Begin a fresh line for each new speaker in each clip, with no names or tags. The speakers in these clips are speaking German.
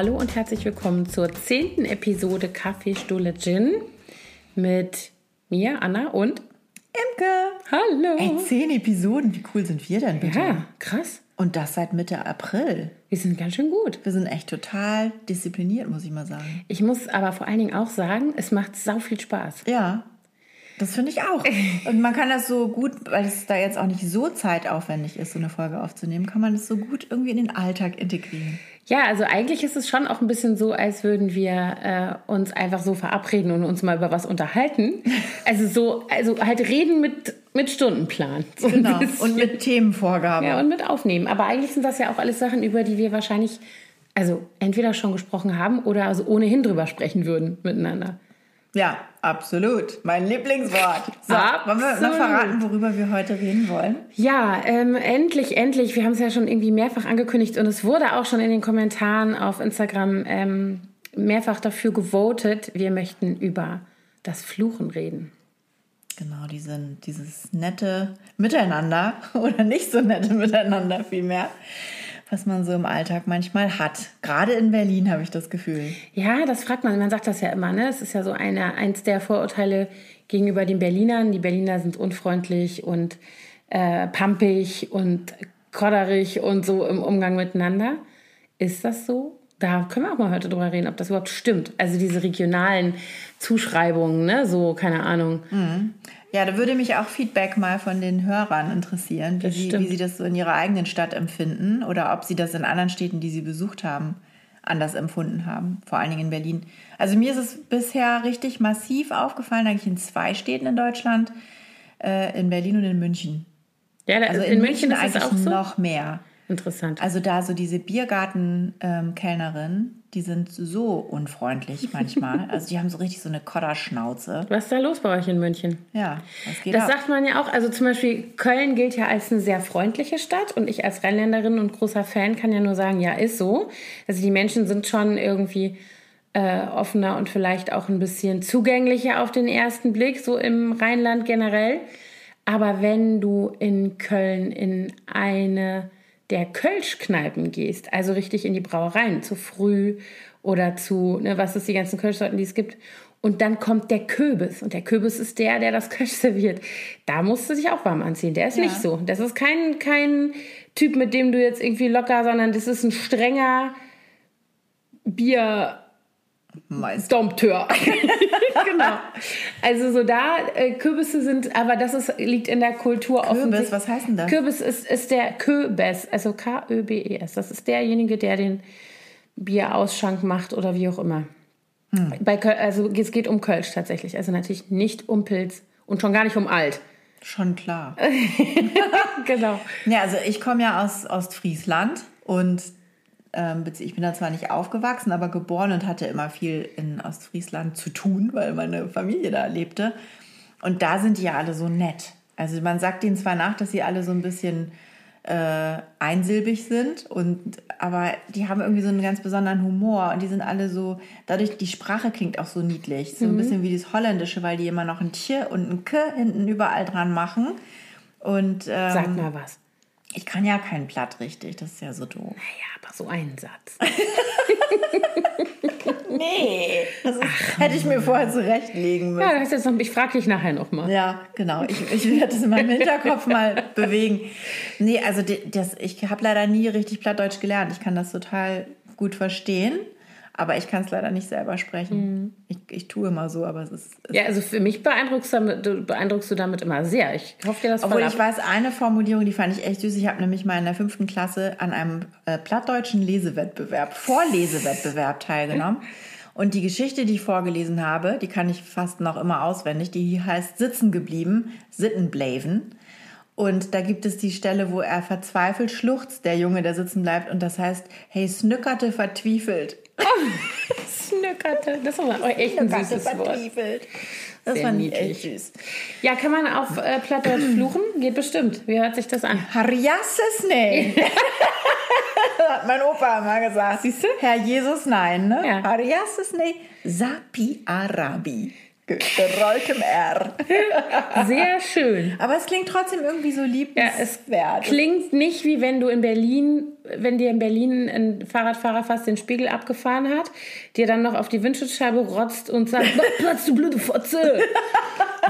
hallo und herzlich willkommen zur zehnten Episode Kaffeestuhle Gin mit mir, Anna und
Imke.
Hallo.
Ey, zehn Episoden, wie cool sind wir denn bitte?
Ja, krass.
Und das seit Mitte April.
Wir sind ganz schön gut.
Wir sind echt total diszipliniert, muss ich mal sagen.
Ich muss aber vor allen Dingen auch sagen, es macht sau viel Spaß.
Ja, das finde ich auch. Und man kann das so gut, weil es da jetzt auch nicht so zeitaufwendig ist, so eine Folge aufzunehmen, kann man das so gut irgendwie in den Alltag integrieren.
Ja, also eigentlich ist es schon auch ein bisschen so, als würden wir äh, uns einfach so verabreden und uns mal über was unterhalten. Also so, also halt reden mit, mit Stundenplan. So
Genau. Und mit Themenvorgabe.
Ja, und mit aufnehmen. Aber eigentlich sind das ja auch alles Sachen, über die wir wahrscheinlich, also entweder schon gesprochen haben oder also ohnehin drüber sprechen würden miteinander.
Ja, absolut. Mein Lieblingswort. So, wollen wir
Absolut.
noch verraten, worüber wir heute reden wollen?
Ja, ähm, endlich, endlich. Wir haben es ja schon irgendwie mehrfach angekündigt und es wurde auch schon in den Kommentaren auf Instagram ähm, mehrfach dafür gewotet. Wir möchten über das Fluchen reden.
Genau, diese, dieses nette Miteinander oder nicht so nette Miteinander vielmehr, was man so im Alltag manchmal hat. Gerade in Berlin habe ich das Gefühl.
Ja, das fragt man. Man sagt das ja immer, ne? Es ist ja so eine, eins der Vorurteile gegenüber den Berlinern. Die Berliner sind unfreundlich und äh, pampig und kodderig und so im Umgang miteinander. Ist das so? Da können wir auch mal heute drüber reden, ob das überhaupt stimmt. Also diese regionalen Zuschreibungen, ne? So, keine Ahnung.
Ja, da würde mich auch Feedback mal von den Hörern interessieren, wie, sie, wie sie das so in ihrer eigenen Stadt empfinden oder ob sie das in anderen Städten, die sie besucht haben, anders empfunden haben. Vor allen Dingen in Berlin. Also mir ist es bisher richtig massiv aufgefallen, eigentlich in zwei Städten in Deutschland, äh, in Berlin und in München.
Ja, da,
Also
in, München ist es
eigentlich
auch so.
noch mehr.
Interessant.
Also da so diese Biergarten-Kellnerin, die sind so unfreundlich manchmal. also die haben so richtig so eine Kodderschnauze.
Was ist da los bei euch in München?
Ja, das geht
Das
ab.
sagt man ja auch. Also zum Beispiel Köln gilt ja als eine sehr freundliche Stadt und ich als Rheinländerin und großer Fan kann ja nur sagen, ja, ist so. Also die Menschen sind schon irgendwie äh, offener und vielleicht auch ein bisschen zugänglicher auf den ersten Blick, so im Rheinland generell. Aber wenn du in Köln in eine der Kölschkneipen gehst, also richtig in die Brauereien, zu früh oder zu, ne, was ist die ganzen Kölschsorten, die es gibt, und dann kommt der Köbis. Und der Köbis ist der, der das Kölsch serviert. Da musst du dich auch warm anziehen. Der ist
Ja.
nicht so. Das ist kein, kein Typ, mit dem du jetzt irgendwie locker, sondern das ist ein strenger Bier.
Meist.
Dompteur. genau. Also so da, äh, Kürbisse sind, aber das ist, liegt in der Kultur offensichtlich.
was heißt denn das?
Kürbis ist, ist der Köbes, also K-Ö-B-E-S. Das ist derjenige, der den Bierausschank macht oder wie auch immer.
Hm.
Bei Köl also es geht um Kölsch tatsächlich. Also natürlich nicht um Pilz und schon gar nicht um Alt.
Schon klar.
Genau.
Ja, also ich komme ja aus Ostfriesland und ich bin da zwar nicht aufgewachsen, aber geboren und hatte immer viel in Ostfriesland zu tun, weil meine Familie da lebte. Und da sind die ja alle so nett. Also man sagt ihnen zwar nach, dass sie alle so ein bisschen äh, einsilbig sind, und, aber die haben irgendwie so einen ganz besonderen Humor und die sind alle so, dadurch, die Sprache klingt auch so niedlich, so ein bisschen wie das Holländische, weil die immer noch ein Tier und ein K hinten überall dran machen. Und ähm,
Sag mal was.
Ich kann ja kein Platt richtig, das ist ja so doof.
Naja, aber so einen Satz.
Nee, das ist, hätte ich mir vorher zurechtlegen
Ja,
müssen.
das ist jetzt noch, ich frage dich nachher nochmal.
Ja, genau. Ich, ich werde das in meinem Hinterkopf mal bewegen. Nee, also das, ich habe leider nie richtig Plattdeutsch gelernt. Ich kann das total gut verstehen, aber ich kann es leider nicht selber sprechen. Ich, ich tue immer so, aber es ist... Es
Ja, also für mich beeindruckst, damit, du, beeindruckst du damit immer sehr. Ich hoffe dir das
Obwohl ich weiß, eine Formulierung, die fand ich echt süß. Ich habe nämlich mal in der fünften Klasse an einem äh, plattdeutschen Lesewettbewerb, Vorlesewettbewerb teilgenommen. Und die Geschichte, die ich vorgelesen habe, die kann ich fast noch immer auswendig. Die heißt Sitzen geblieben, Sittenbleiven. Und da gibt es die Stelle, wo er verzweifelt schluchzt, der Junge, der sitzen bleibt. Und das heißt, hey, snückerte vertwiefelt.
Snückerte. Das ist aber echt ein süßes Wort.
Das
Sehr
ich
niedlich.
echt süß.
Ja, kann man auf äh, Plattdeutsch fluchen? Geht bestimmt. Wie hört sich das an?
Harjasses nee. Hat mein Opa immer gesagt.
Siehst du?
Herr Jesus, nein, ne?
Ja.
Harjasses nee. Sapi Arabi. Gerolltem R.
Sehr schön.
Aber es klingt trotzdem irgendwie so liebenswert.
Ja, es klingt nicht wie wenn du in Berlin, wenn dir in Berlin ein Fahrradfahrer fast den Spiegel abgefahren hat, dir dann noch auf die Windschutzscheibe rotzt und sagt, Platz, du blöde Fotze.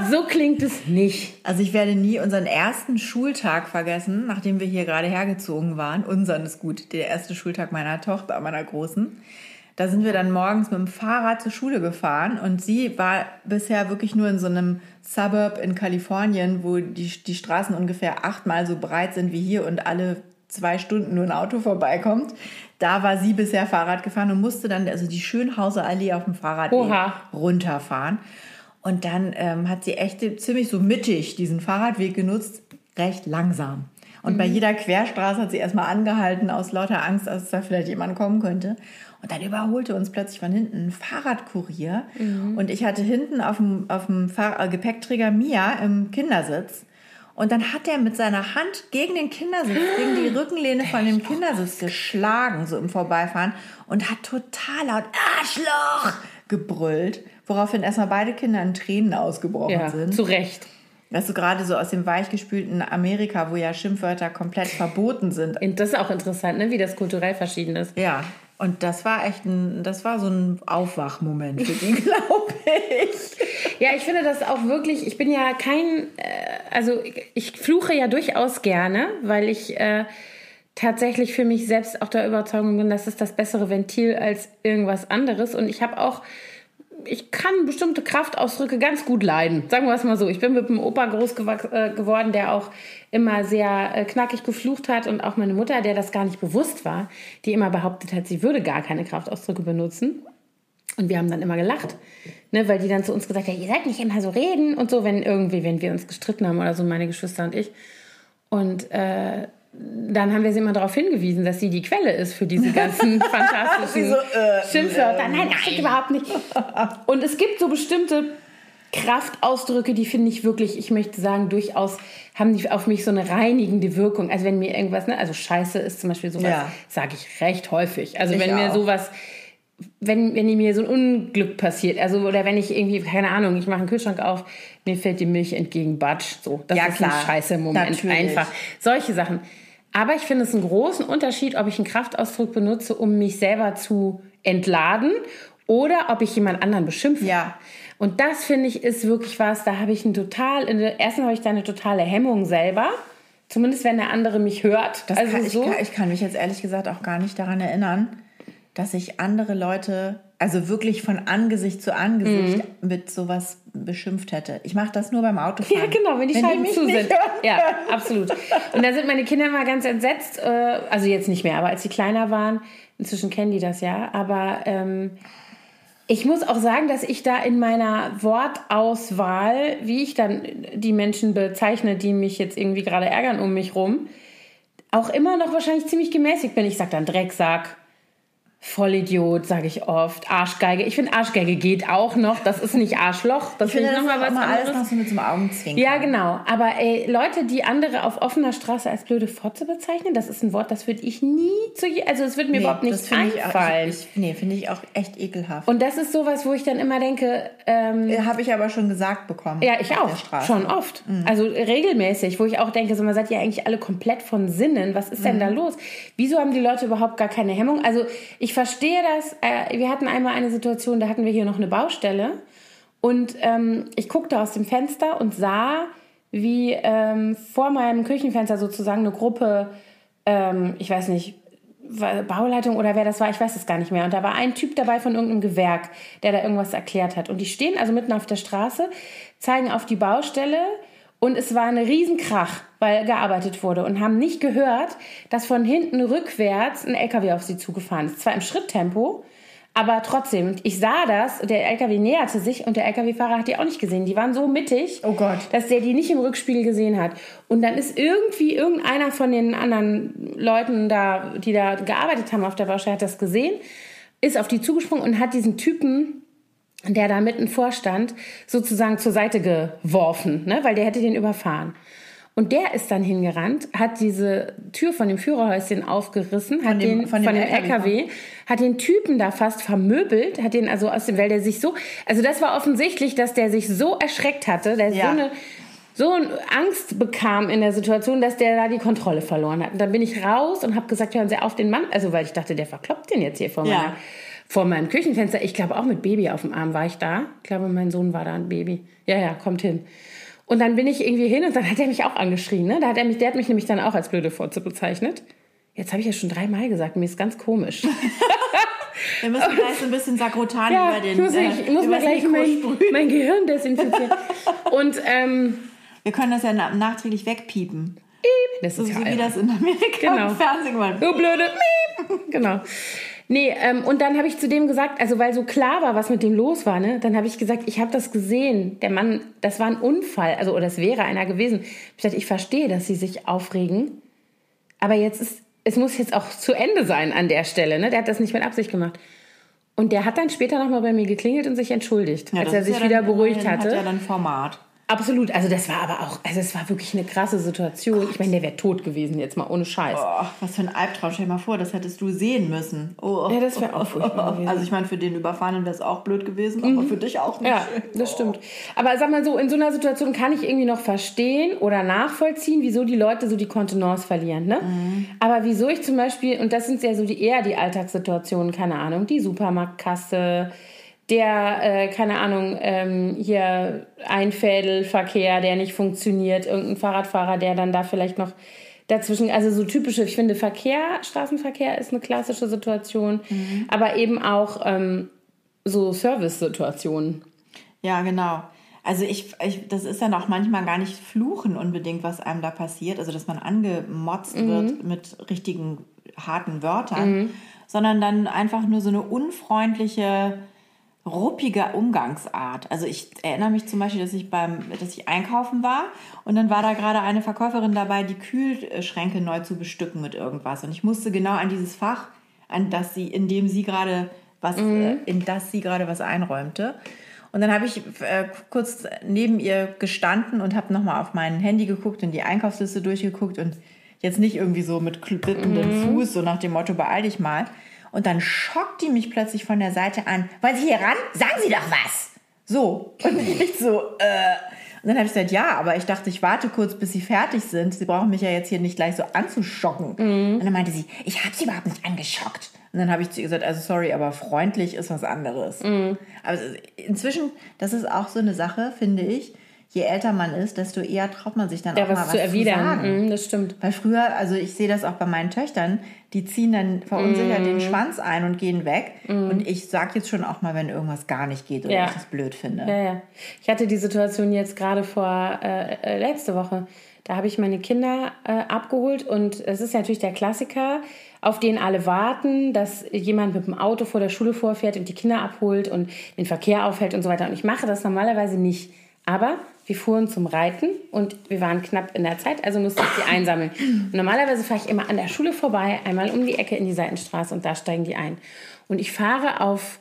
so klingt es nicht.
Also ich werde nie unseren ersten Schultag vergessen, nachdem wir hier gerade hergezogen waren. Unseren ist gut, der erste Schultag meiner Tochter, meiner Großen. Da sind wir dann morgens mit dem Fahrrad zur Schule gefahren und sie war bisher wirklich nur in so einem Suburb in Kalifornien, wo die, die Straßen ungefähr achtmal so breit sind wie hier und alle zwei Stunden nur ein Auto vorbeikommt. Da war sie bisher Fahrrad gefahren und musste dann also die Schönhauser Allee auf dem Fahrrad runterfahren. Und dann ähm, hat sie echt ziemlich so mittig diesen Fahrradweg genutzt, recht langsam. Und mhm. bei jeder Querstraße hat sie erstmal angehalten aus lauter Angst, dass da vielleicht jemand kommen könnte. Und dann überholte uns plötzlich von hinten ein Fahrradkurier. Mhm. Und ich hatte hinten auf dem, auf dem Fahr äh, Gepäckträger Mia im Kindersitz. Und dann hat er mit seiner Hand gegen den Kindersitz, gegen die Rückenlehne von dem Kindersitz geschlagen, so im Vorbeifahren. Und hat total laut Arschloch gebrüllt. Woraufhin erstmal beide Kinder in Tränen ausgebrochen ja, sind.
Zu Recht.
Weißt du, gerade so aus dem weichgespülten Amerika, wo ja Schimpfwörter komplett verboten sind.
Das ist auch interessant, ne? wie das kulturell verschieden ist.
Ja, und das war echt ein, das war so ein Aufwachmoment für die, glaube ich.
Ja, ich finde das auch wirklich, ich bin ja kein, äh, also ich fluche ja durchaus gerne, weil ich äh, tatsächlich für mich selbst auch der Überzeugung bin, dass es das bessere Ventil als irgendwas anderes. Und ich habe auch ich kann bestimmte Kraftausdrücke ganz gut leiden. Sagen wir es mal so. Ich bin mit einem Opa groß äh, geworden, der auch immer sehr äh, knackig geflucht hat und auch meine Mutter, der das gar nicht bewusst war, die immer behauptet hat, sie würde gar keine Kraftausdrücke benutzen. Und wir haben dann immer gelacht, ne, weil die dann zu uns gesagt hat, ihr seid nicht immer so reden und so, wenn irgendwie, wenn wir uns gestritten haben oder so, meine Geschwister und ich. Und äh, dann haben wir sie immer darauf hingewiesen, dass sie die Quelle ist für diese ganzen fantastischen so, äh, Schimpfwörter. Äh, nein, nein, überhaupt nicht. Und es gibt so bestimmte Kraftausdrücke, die finde ich wirklich, ich möchte sagen, durchaus haben die auf mich so eine reinigende Wirkung. Also wenn mir irgendwas, ne, also Scheiße ist zum Beispiel sowas, ja. sage ich recht häufig. Also ich wenn auch. mir sowas wenn, wenn mir so ein Unglück passiert, also oder wenn ich irgendwie, keine Ahnung, ich mache einen Kühlschrank auf, mir fällt die Milch entgegen, batsch, so. Das ja, ist klar. ein scheiße Moment. Natürlich. Einfach. Solche Sachen. Aber ich finde es einen großen Unterschied, ob ich einen Kraftausdruck benutze, um mich selber zu entladen oder ob ich jemand anderen beschimpfe. Ja. Und das finde ich ist wirklich was, da habe ich ein total, erstens habe ich da eine totale Hemmung selber. Zumindest wenn der andere mich hört.
Das also kann, so. ich, kann, ich kann mich jetzt ehrlich gesagt auch gar nicht daran erinnern dass ich andere Leute, also wirklich von Angesicht zu Angesicht mhm. mit sowas beschimpft hätte. Ich mache das nur beim Autofahren.
Ja, genau, wenn die wenn Scheiben die zu sind. Ja, absolut. Und da sind meine Kinder immer ganz entsetzt, äh, also jetzt nicht mehr, aber als sie kleiner waren, inzwischen kennen die das ja, aber ähm, ich muss auch sagen, dass ich da in meiner Wortauswahl, wie ich dann die Menschen bezeichne, die mich jetzt irgendwie gerade ärgern um mich rum, auch immer noch wahrscheinlich ziemlich gemäßigt bin. Ich sage dann Drecksack, Vollidiot, sage ich oft. Arschgeige. Ich finde, Arschgeige geht auch noch. Das ist nicht Arschloch. Das finde ich nochmal was anderes. alles noch so mit so einem Augenzwinkern. Ja, genau. Aber ey, Leute, die andere auf offener Straße als blöde Fotze bezeichnen, das ist ein Wort, das würde ich nie zu... Also es würde mir nee, überhaupt nicht einfallen.
Ich, ich, nee, finde ich auch echt ekelhaft.
Und das ist sowas, wo ich dann immer denke... Ähm,
Habe ich aber schon gesagt bekommen.
Ja, ich auch. Schon oft. Mhm. Also regelmäßig, wo ich auch denke, so, man seid ja eigentlich alle komplett von Sinnen. Was ist denn mhm. da los? Wieso haben die Leute überhaupt gar keine Hemmung? Also ich ich verstehe das. Äh, wir hatten einmal eine Situation, da hatten wir hier noch eine Baustelle. Und ähm, ich guckte aus dem Fenster und sah, wie ähm, vor meinem Küchenfenster sozusagen eine Gruppe, ähm, ich weiß nicht, Bauleitung oder wer das war, ich weiß es gar nicht mehr. Und da war ein Typ dabei von irgendeinem Gewerk, der da irgendwas erklärt hat. Und die stehen also mitten auf der Straße, zeigen auf die Baustelle und es war ein Riesenkrach, weil gearbeitet wurde und haben nicht gehört, dass von hinten rückwärts ein LKW auf sie zugefahren ist. Zwar im Schritttempo, aber trotzdem, ich sah das, der LKW näherte sich und der LKW-Fahrer hat die auch nicht gesehen. Die waren so mittig, oh dass der die nicht im Rückspiegel gesehen hat. Und dann ist irgendwie irgendeiner von den anderen Leuten da, die da gearbeitet haben auf der Baustelle, hat das gesehen, ist auf die zugesprungen und hat diesen Typen der da mitten vorstand, sozusagen zur Seite geworfen, ne? weil der hätte den überfahren. Und der ist dann hingerannt, hat diese Tür von dem Führerhäuschen aufgerissen, hat
dem-
den
von
von
dem LKW,
LKW, hat den Typen da fast vermöbelt, hat den also aus dem, weil der sich so, also das war offensichtlich, dass der sich so erschreckt hatte, der
Ja.
so eine so Angst bekam in der Situation, dass der da die Kontrolle verloren hat. Und dann bin ich raus und habe gesagt, hören Sie auf den Mann, also weil ich dachte, der verkloppt den jetzt hier vor,
Ja.
Vor meinem Küchenfenster. Ich glaube auch mit Baby auf dem Arm war ich da. Ich glaube, mein Sohn war da ein Baby. Ja, ja, kommt hin. Und dann bin ich irgendwie hin und dann hat er mich auch angeschrien. Ne? Da hat er mich, der hat mich nämlich dann auch als blöde Fotze bezeichnet. Jetzt habe ich ja schon dreimal gesagt, mir ist ganz komisch.
Wir müssen gleich so ein bisschen Sakrotan
Ja,
über den
muss,
äh,
ich, ich muss mal gleich mein, mein Gehirn desinfizieren. Und ähm,
Wir können das ja na nachträglich wegpiepen.
das
So
ist ja
wie das in Amerika
Genau.
im Fernsehen gemacht
Du blöde. Miep. Genau. Nee, ähm, und dann habe ich zu dem gesagt, also weil so klar war, was mit dem los war, ne, dann habe ich gesagt, ich habe das gesehen. Der Mann, das war ein Unfall, also oder es wäre einer gewesen. Ich dachte, ich verstehe, dass sie sich aufregen, aber jetzt ist, es muss jetzt auch zu Ende sein an der Stelle. Ne? Der hat das nicht mit Absicht gemacht. Und der hat dann später nochmal bei mir geklingelt und sich entschuldigt, als
das
er sich
ja
wieder
dann
beruhigt hatte.
Hat ja dann Format.
Absolut, also das war aber auch, also es war wirklich eine krasse Situation. Ich meine, der wäre tot gewesen, jetzt mal ohne Scheiß.
Oh, was für ein Albtraum. Stell dir mal vor, das hättest du sehen müssen. Oh.
Ja, das wäre auch furchtbar gewesen. Mhm.
Also ich meine, für den Überfahrenen wäre es auch blöd gewesen, aber für dich auch nicht.
Ja, das stimmt. Aber sag mal so, in so einer Situation kann ich irgendwie noch verstehen oder nachvollziehen, wieso die Leute so die Kontenance verlieren. Ne? Aber wieso ich zum Beispiel, und das sind ja so die eher die Alltagssituationen, keine Ahnung, die Supermarktkasse, der, äh, keine Ahnung, ähm, hier Einfädelverkehr, der nicht funktioniert, irgendein Fahrradfahrer, der dann da vielleicht noch dazwischen, also so typische, ich finde Verkehr, Straßenverkehr ist eine klassische Situation, aber eben auch ähm, so Service-Situationen.
Ja, genau. Also ich, ich, das ist dann auch manchmal gar nicht Fluchen unbedingt, was einem da passiert, also dass man angemotzt
Mhm.
wird mit richtigen harten Wörtern, sondern dann einfach nur so eine unfreundliche, ruppige Umgangsart. Also ich erinnere mich zum Beispiel, dass ich beim, dass ich einkaufen war und dann war da gerade eine Verkäuferin dabei, die Kühlschränke neu zu bestücken mit irgendwas und ich musste genau an dieses Fach, an das sie, in dem sie gerade was, äh, in das sie gerade was einräumte. Und dann habe ich äh, kurz neben ihr gestanden und habe nochmal auf mein Handy geguckt und die Einkaufsliste durchgeguckt und jetzt nicht irgendwie so mit klippendem Fuß, so nach dem Motto, beeil dich mal. Und dann schockt die mich plötzlich von der Seite an. Wollen Sie hier ran? Sagen Sie doch was. So. Und ich so, äh. Und dann habe ich gesagt, ja, aber ich dachte, ich warte kurz, bis Sie fertig sind. Sie brauchen mich ja jetzt hier nicht gleich so anzuschocken. Und dann meinte sie, ich habe Sie überhaupt nicht angeschockt. Und dann habe ich zu ihr gesagt, also sorry, aber freundlich ist was anderes. Aber es ist- inzwischen, das ist auch so eine Sache, finde ich. Je älter man ist, desto eher traut man sich dann
Ja,
auch mal
was
was
zu erwidern.
sagen.
Mhm, das stimmt.
Weil früher, also ich sehe das auch bei meinen Töchtern, die ziehen dann verunsichert
Mhm.
den Schwanz ein und gehen weg. Und ich sage jetzt schon auch mal, wenn irgendwas gar nicht geht oder
Ja.
ich das blöd finde.
Ja, ja. Ich hatte die Situation jetzt gerade vor äh, äh, letzte Woche. Da habe ich meine Kinder äh, abgeholt und es ist natürlich der Klassiker, auf den alle warten, dass jemand mit dem Auto vor der Schule vorfährt und die Kinder abholt und den Verkehr aufhält und so weiter. Und ich mache das normalerweise nicht. Aber wir fuhren zum Reiten und wir waren knapp in der Zeit, also musste ich die einsammeln. Und normalerweise fahre ich immer an der Schule vorbei, einmal um die Ecke in die Seitenstraße und da steigen die ein. Und ich fahre auf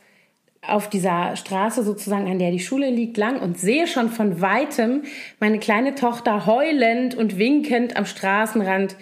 auf dieser Straße sozusagen, an der die Schule liegt, lang und sehe schon von weitem meine kleine Tochter heulend und winkend am Straßenrand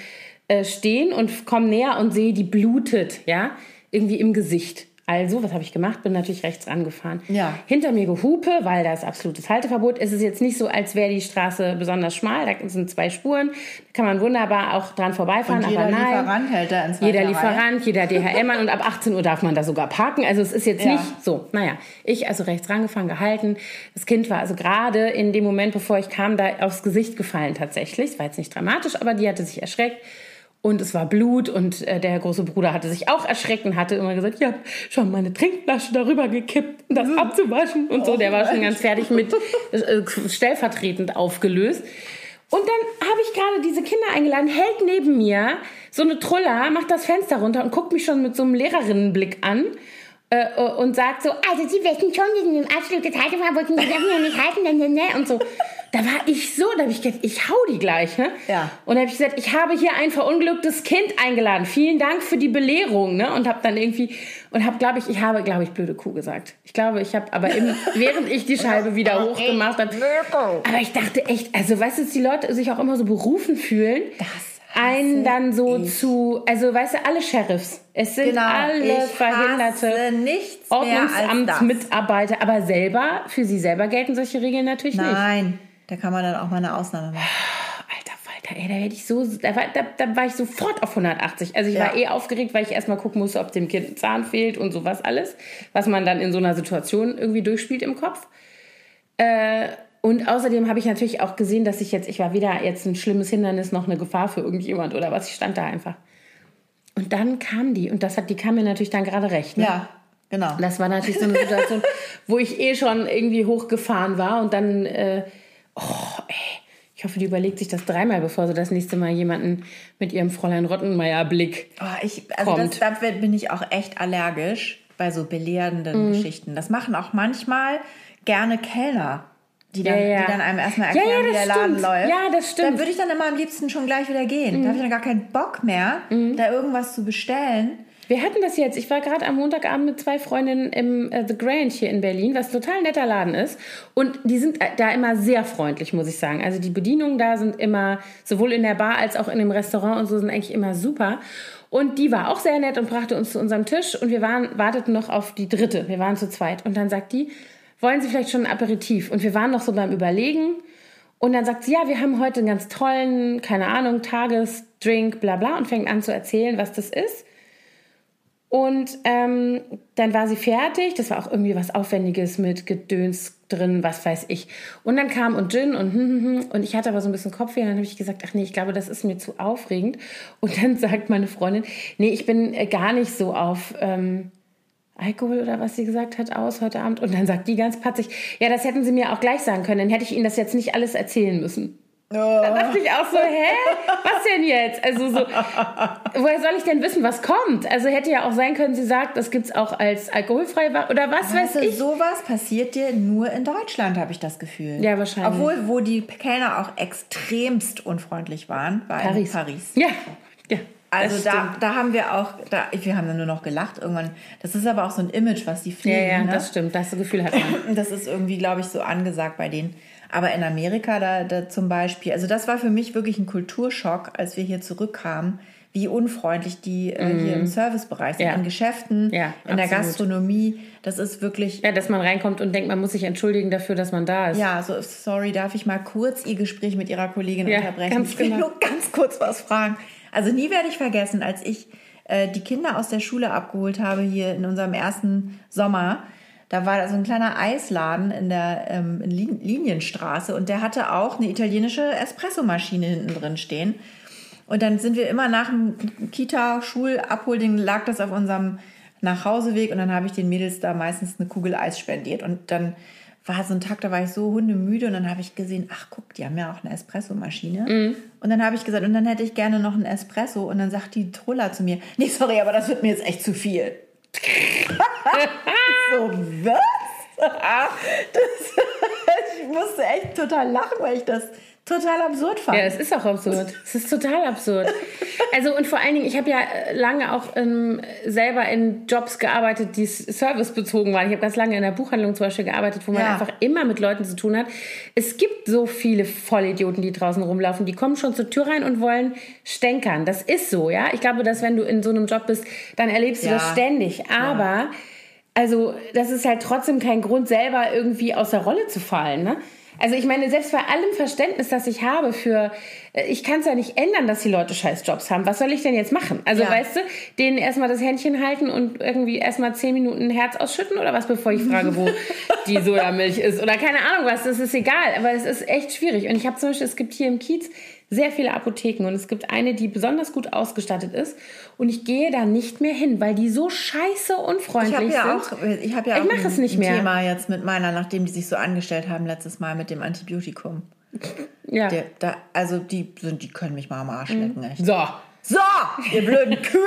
äh, stehen und komme näher und sehe, die blutet, ja, irgendwie im Gesicht. Also, was habe ich gemacht? Bin natürlich rechts rangefahren.
Ja.
Hinter mir gehupe, weil da ist absolutes Halteverbot. Es ist jetzt nicht so, als wäre die Straße besonders schmal. Da sind zwei Spuren. Da kann man wunderbar auch dran vorbeifahren.
Und jeder
aber nein.
Lieferant hält da in zweiter
Jeder. Lieferant, jeder DHL-Mann und ab 18 Uhr darf man da sogar parken. Also es ist jetzt
Ja.
nicht so. Naja, ich also rechts rangefahren, gehalten. Das Kind war also gerade in dem Moment, bevor ich kam, da aufs Gesicht gefallen tatsächlich. Es war jetzt nicht dramatisch, aber die hatte sich erschreckt. Und es war Blut und äh, der große Bruder hatte sich auch erschreckt und hatte immer gesagt, ich habe schon meine Trinkflasche darüber gekippt, um das abzuwaschen und so. Der war schon ganz fertig mit äh, stellvertretend aufgelöst. Und dann habe ich gerade diese Kinder eingeladen, hält neben mir so eine Trulla, macht das Fenster runter und guckt mich schon mit so einem Lehrerinnenblick an äh, und sagt so, also Sie wissen schon, Sie sind im absoluten Halteverbot, Sie dürfen ja nicht halten, ne, ne, ne, und so. Da war ich so, da habe ich gedacht, ich hau die gleich, ne?
Ja.
Und da habe ich gesagt, ich habe hier ein verunglücktes Kind eingeladen. Vielen Dank für die Belehrung, ne? Und habe dann irgendwie und habe, glaube ich, ich habe, glaube ich, blöde Kuh gesagt. Ich glaube, ich habe, aber im, während ich die Scheibe wieder hochgemacht habe, aber ich dachte echt, also weißt du, dass die Leute sich auch immer so berufen fühlen.
Das
einen dann so
ich.
zu, also weißt du, alle Sheriffs. Es sind
Genau,
alle verhinderte. Ordnungsamtsmitarbeiter, aber selber, für sie selber gelten solche Regeln natürlich nicht.
Nein, da kann man dann auch mal eine Ausnahme machen.
Alter Falter, ey, da hätte ich so, da war, da, da war ich sofort auf 180. Also ich
Ja.
war eh aufgeregt, weil ich erstmal gucken musste, ob dem Kind ein Zahn fehlt und sowas alles, was man dann in so einer Situation irgendwie durchspielt im Kopf. Äh, und außerdem habe ich natürlich auch gesehen, dass ich jetzt, ich war weder jetzt ein schlimmes Hindernis noch eine Gefahr für irgendjemand oder was, ich stand da einfach. Und dann kam die und das hat, die kam mir natürlich dann gerade recht. Ne?
Ja, genau.
Das war natürlich so eine Situation, wo ich eh schon irgendwie hochgefahren war und dann, äh, oh, ey, ich hoffe, die überlegt sich das dreimal, bevor sie das nächste Mal jemanden mit ihrem Fräulein Rottenmeier-Blick.
Oh, ich, also das,
kommt.
da bin ich auch echt allergisch bei so belehrenden
Mhm.
Geschichten. Das machen auch manchmal gerne Kellner. Die dann,
Ja, ja.
die dann einem erstmal erklären,
ja,
wie der
das
Laden
stimmt.
läuft.
Ja, das stimmt. Mhm.
Da würde ich dann immer am liebsten schon gleich wieder gehen. Da habe ich dann gar keinen Bock mehr, da irgendwas zu bestellen.
Wir hatten das jetzt. Ich war gerade am Montagabend mit zwei Freundinnen im äh, The Grand hier in Berlin, was total netter Laden ist. Und die sind äh, da immer sehr freundlich, muss ich sagen. Also die Bedienungen da sind immer, sowohl in der Bar als auch in dem Restaurant und so, sind eigentlich immer super. Und die war auch sehr nett und brachte uns zu unserem Tisch und wir waren, warteten noch auf die dritte. Wir waren zu zweit. Und dann sagt die, wollen Sie vielleicht schon ein Aperitif? Und wir waren noch so beim Überlegen. Und dann sagt sie, ja, wir haben heute einen ganz tollen, keine Ahnung, Tagesdrink, bla bla, und fängt an zu erzählen, was das ist. Und ähm, dann war sie fertig. Das war auch irgendwie was Aufwendiges mit Gedöns drin, was weiß ich. Und dann kam und Gin und hm, hm, hm. und ich hatte aber so ein bisschen Kopfweh. Und dann habe ich gesagt, ach nee, ich glaube, das ist mir zu aufregend. Und dann sagt meine Freundin, nee, ich bin äh, gar nicht so auf ähm, Alkohol oder was sie gesagt hat aus heute Abend. Und dann sagt die ganz patzig, ja, das hätten sie mir auch gleich sagen können. Dann hätte ich ihnen das jetzt nicht alles erzählen müssen. Da dachte ich auch so, hä? Was denn jetzt? Also so, woher soll ich denn wissen, was kommt? Also hätte ja auch sein können, sie sagt, das gibt's auch als alkoholfrei oder was weiß
du,
ich.
sowas passiert dir nur in Deutschland, habe ich das Gefühl.
Ja, wahrscheinlich.
Obwohl, wo die Kellner auch extremst unfreundlich waren, war
Paris.
in Paris.
Ja, ja.
Also da, da haben wir auch, da, wir haben dann nur noch gelacht irgendwann. Das ist aber auch so ein Image, was die
Ja,
pflegen.
ja,
ne?
das stimmt. Das Gefühl hat man.
Das ist irgendwie, glaube ich, so angesagt bei denen. Aber in Amerika, da, da zum Beispiel, also das war für mich wirklich ein Kulturschock, als wir hier zurückkamen, wie unfreundlich die äh, hier im Servicebereich sind,
Mhm. Ja.
in Geschäften,
Ja,
in der. Gastronomie. Das ist wirklich,
Ja, dass man reinkommt und denkt, man muss sich entschuldigen dafür, dass man da ist.
ja, so, sorry, darf ich mal kurz Ihr Gespräch mit Ihrer Kollegin
Ja,
unterbrechen?
ganz
ich will
genau.
nur ganz kurz was fragen. Also nie werde ich vergessen, als ich äh, die Kinder aus der Schule abgeholt habe hier in unserem ersten Sommer. Da war so ein kleiner Eisladen in der ähm, in Lin- Linienstraße und der hatte auch eine italienische Espressomaschine hinten drin stehen. Und dann sind wir immer nach dem Kita-Schul-Abholding, lag das auf unserem Nachhauseweg und dann habe ich den Mädels da meistens eine Kugel Eis spendiert. Und dann war so ein Tag, da war ich so hundemüde und dann habe ich gesehen, ach guck, die haben ja auch eine Espressomaschine. Und dann habe ich gesagt, und dann hätte ich gerne noch einen Espresso. Und dann sagt die Troller zu mir, nee, sorry, aber das wird mir jetzt echt zu viel. so, was? das, ich musste echt total lachen, weil ich das total absurd fand.
Ja, es ist auch absurd. Es ist total absurd. Also und vor allen Dingen, ich habe ja äh, lange auch ähm, selber in Jobs gearbeitet, die servicebezogen waren. Ich habe ganz lange in der Buchhandlung zum Beispiel gearbeitet, wo man
Ja.
einfach immer mit Leuten zu tun hat. Es gibt so viele Vollidioten, die draußen rumlaufen. Die kommen schon zur Tür rein und wollen stänkern. Das ist so, ja. Ich glaube, dass wenn du in so einem Job bist, dann erlebst du
Ja.
das ständig. Aber also das ist halt trotzdem kein Grund, selber irgendwie aus der Rolle zu fallen. Ne? Also ich meine, selbst bei allem Verständnis, das ich habe für, äh, ich kann es ja nicht ändern, dass die Leute scheiß Jobs haben. Was soll ich denn jetzt machen? Also
Ja.
weißt du, denen erstmal das Händchen halten und irgendwie erstmal zehn Minuten Herz ausschütten oder was, bevor ich frage, wo die Sojamilch ist oder keine Ahnung was, das ist egal. Aber es ist echt schwierig. Und ich habe zum Beispiel, es gibt hier im Kiez sehr viele Apotheken und es gibt eine, die besonders gut ausgestattet ist. Und ich gehe da nicht mehr hin, weil die so scheiße
Ich
unfreundlich
habe ja
sind.
auch, ich habe ja
Ich
auch ein,
es nicht
ein. Thema jetzt mit meiner, nachdem die sich so angestellt haben letztes Mal mit dem Antibiotikum.
ja.
Der, da, also die, sind- die können mich mal am Arsch lecken, echt.
So,
So, ihr blöden Kühe.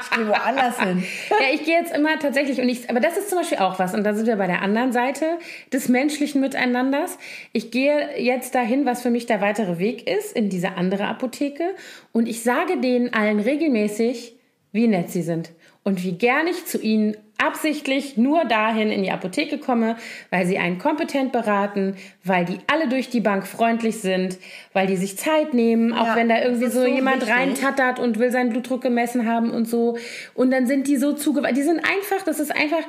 Ich gehe woanders hin.
Ja, ich gehe jetzt immer tatsächlich, und ich, aber das ist zum Beispiel auch was, und da sind wir bei der anderen Seite des menschlichen Miteinanders. Ich gehe jetzt dahin, was für mich der weitere Weg ist, in diese andere Apotheke, und ich sage denen allen regelmäßig, wie nett sie sind und wie gern ich zu ihnen absichtlich nur dahin in die Apotheke komme, weil sie einen kompetent beraten, weil die alle durch die Bank freundlich sind, weil die sich Zeit nehmen, auch ja, wenn da irgendwie so, so, jemand reintattert und will seinen Blutdruck gemessen haben und so. Und dann sind die so zugewandt. Die sind einfach, das ist einfach,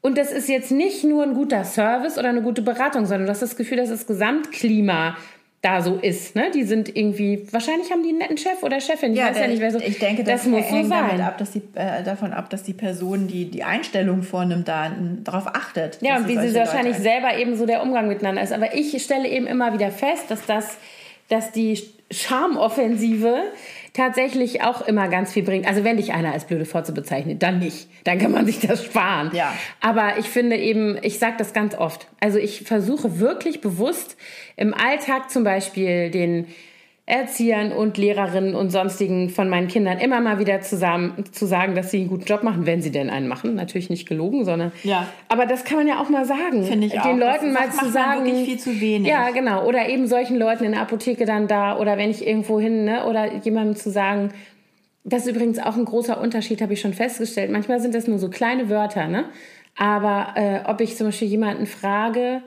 und das ist jetzt nicht nur ein guter Service oder eine gute Beratung, sondern du hast das Gefühl, dass das Gesamtklima da so ist. Ne? Die sind irgendwie, wahrscheinlich haben die einen netten Chef oder Chefin. Ich ja, weiß ja nicht, wer so.
Ich denke, das, das muss so sein. Ab, dass die, äh, davon ab, dass die Person, die die Einstellung vornimmt, da darauf achtet.
Ja, und wie sie wahrscheinlich Leute selber eben so der Umgang miteinander ist. Aber ich stelle eben immer wieder fest, dass das, dass die Charmoffensive tatsächlich auch immer ganz viel bringt. Also wenn dich einer als blöde Fotze bezeichnet, dann nicht. Dann kann man sich das sparen. Ja. Aber ich finde eben, ich sage das ganz oft. Also ich versuche wirklich bewusst im Alltag zum Beispiel den Erziehern und Lehrerinnen und sonstigen von meinen Kindern immer mal wieder zusammen zu sagen, dass sie einen guten Job machen, wenn sie denn einen machen. Natürlich nicht gelogen, sondern. Ja. Aber das kann man ja auch mal sagen. Finde ich Den auch. Leuten das, mal zu sagen. wirklich viel zu wenig. Ja, genau. Oder eben solchen Leuten in der Apotheke dann da oder wenn ich irgendwo hin, ne, oder jemandem zu sagen, das ist übrigens auch ein großer Unterschied, habe ich schon festgestellt. Manchmal sind das nur so kleine Wörter, ne? Aber äh, ob ich zum Beispiel jemanden frage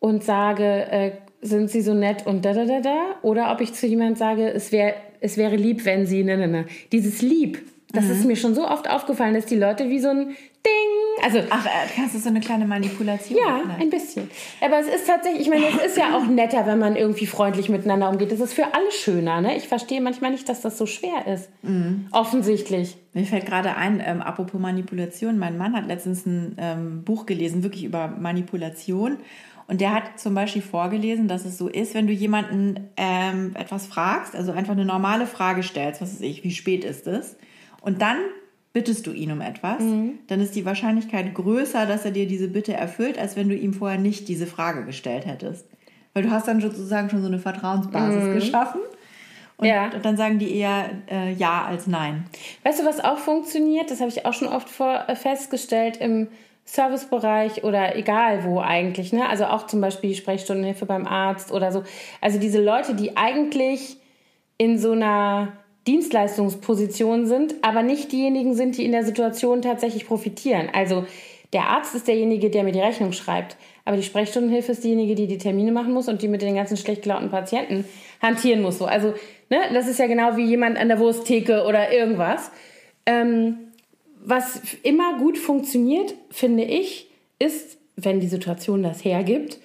und sage, äh, sind sie so nett und da da da da oder ob ich zu jemand sage, es wäre es wäre lieb, wenn sie ne ne ne. Dieses lieb, das mhm. ist mir schon so oft aufgefallen, dass die Leute wie so ein Ding, also
ach, äh, kannst du so eine kleine Manipulation?
Ja, ne? ein bisschen. Aber es ist tatsächlich, ich meine, es ist ja auch netter, wenn man irgendwie freundlich miteinander umgeht. Das ist für alle schöner, ne? Ich verstehe manchmal nicht, dass das so schwer ist. Mhm. Offensichtlich.
Mir fällt gerade ein, ähm, apropos Manipulation. Mein Mann hat letztens ein ähm, Buch gelesen, wirklich über Manipulation. Und der hat zum Beispiel vorgelesen, dass es so ist, wenn du jemanden ähm, etwas fragst, also einfach eine normale Frage stellst, was weiß ich, wie spät ist es? Und dann bittest du ihn um etwas, mhm. dann ist die Wahrscheinlichkeit größer, dass er dir diese Bitte erfüllt, als wenn du ihm vorher nicht diese Frage gestellt hättest. Weil du hast dann sozusagen schon so eine Vertrauensbasis mhm. geschaffen. Und, ja. und, dann sagen die eher äh, ja als nein.
Weißt du, was auch funktioniert? Das habe ich auch schon oft vor, äh, festgestellt im Servicebereich oder egal wo eigentlich, ne? Also auch zum Beispiel Sprechstundenhilfe beim Arzt oder so. Also diese Leute, die eigentlich in so einer Dienstleistungsposition sind, aber nicht diejenigen sind, die in der Situation tatsächlich profitieren. Also der Arzt ist derjenige, der mir die Rechnung schreibt, aber die Sprechstundenhilfe ist diejenige, die die Termine machen muss und die mit den ganzen schlecht gelaunten Patienten hantieren muss. So. Also ne, das ist ja genau wie jemand an der Wursttheke oder irgendwas. Ähm, was immer gut funktioniert, finde ich, ist, wenn die Situation das hergibt,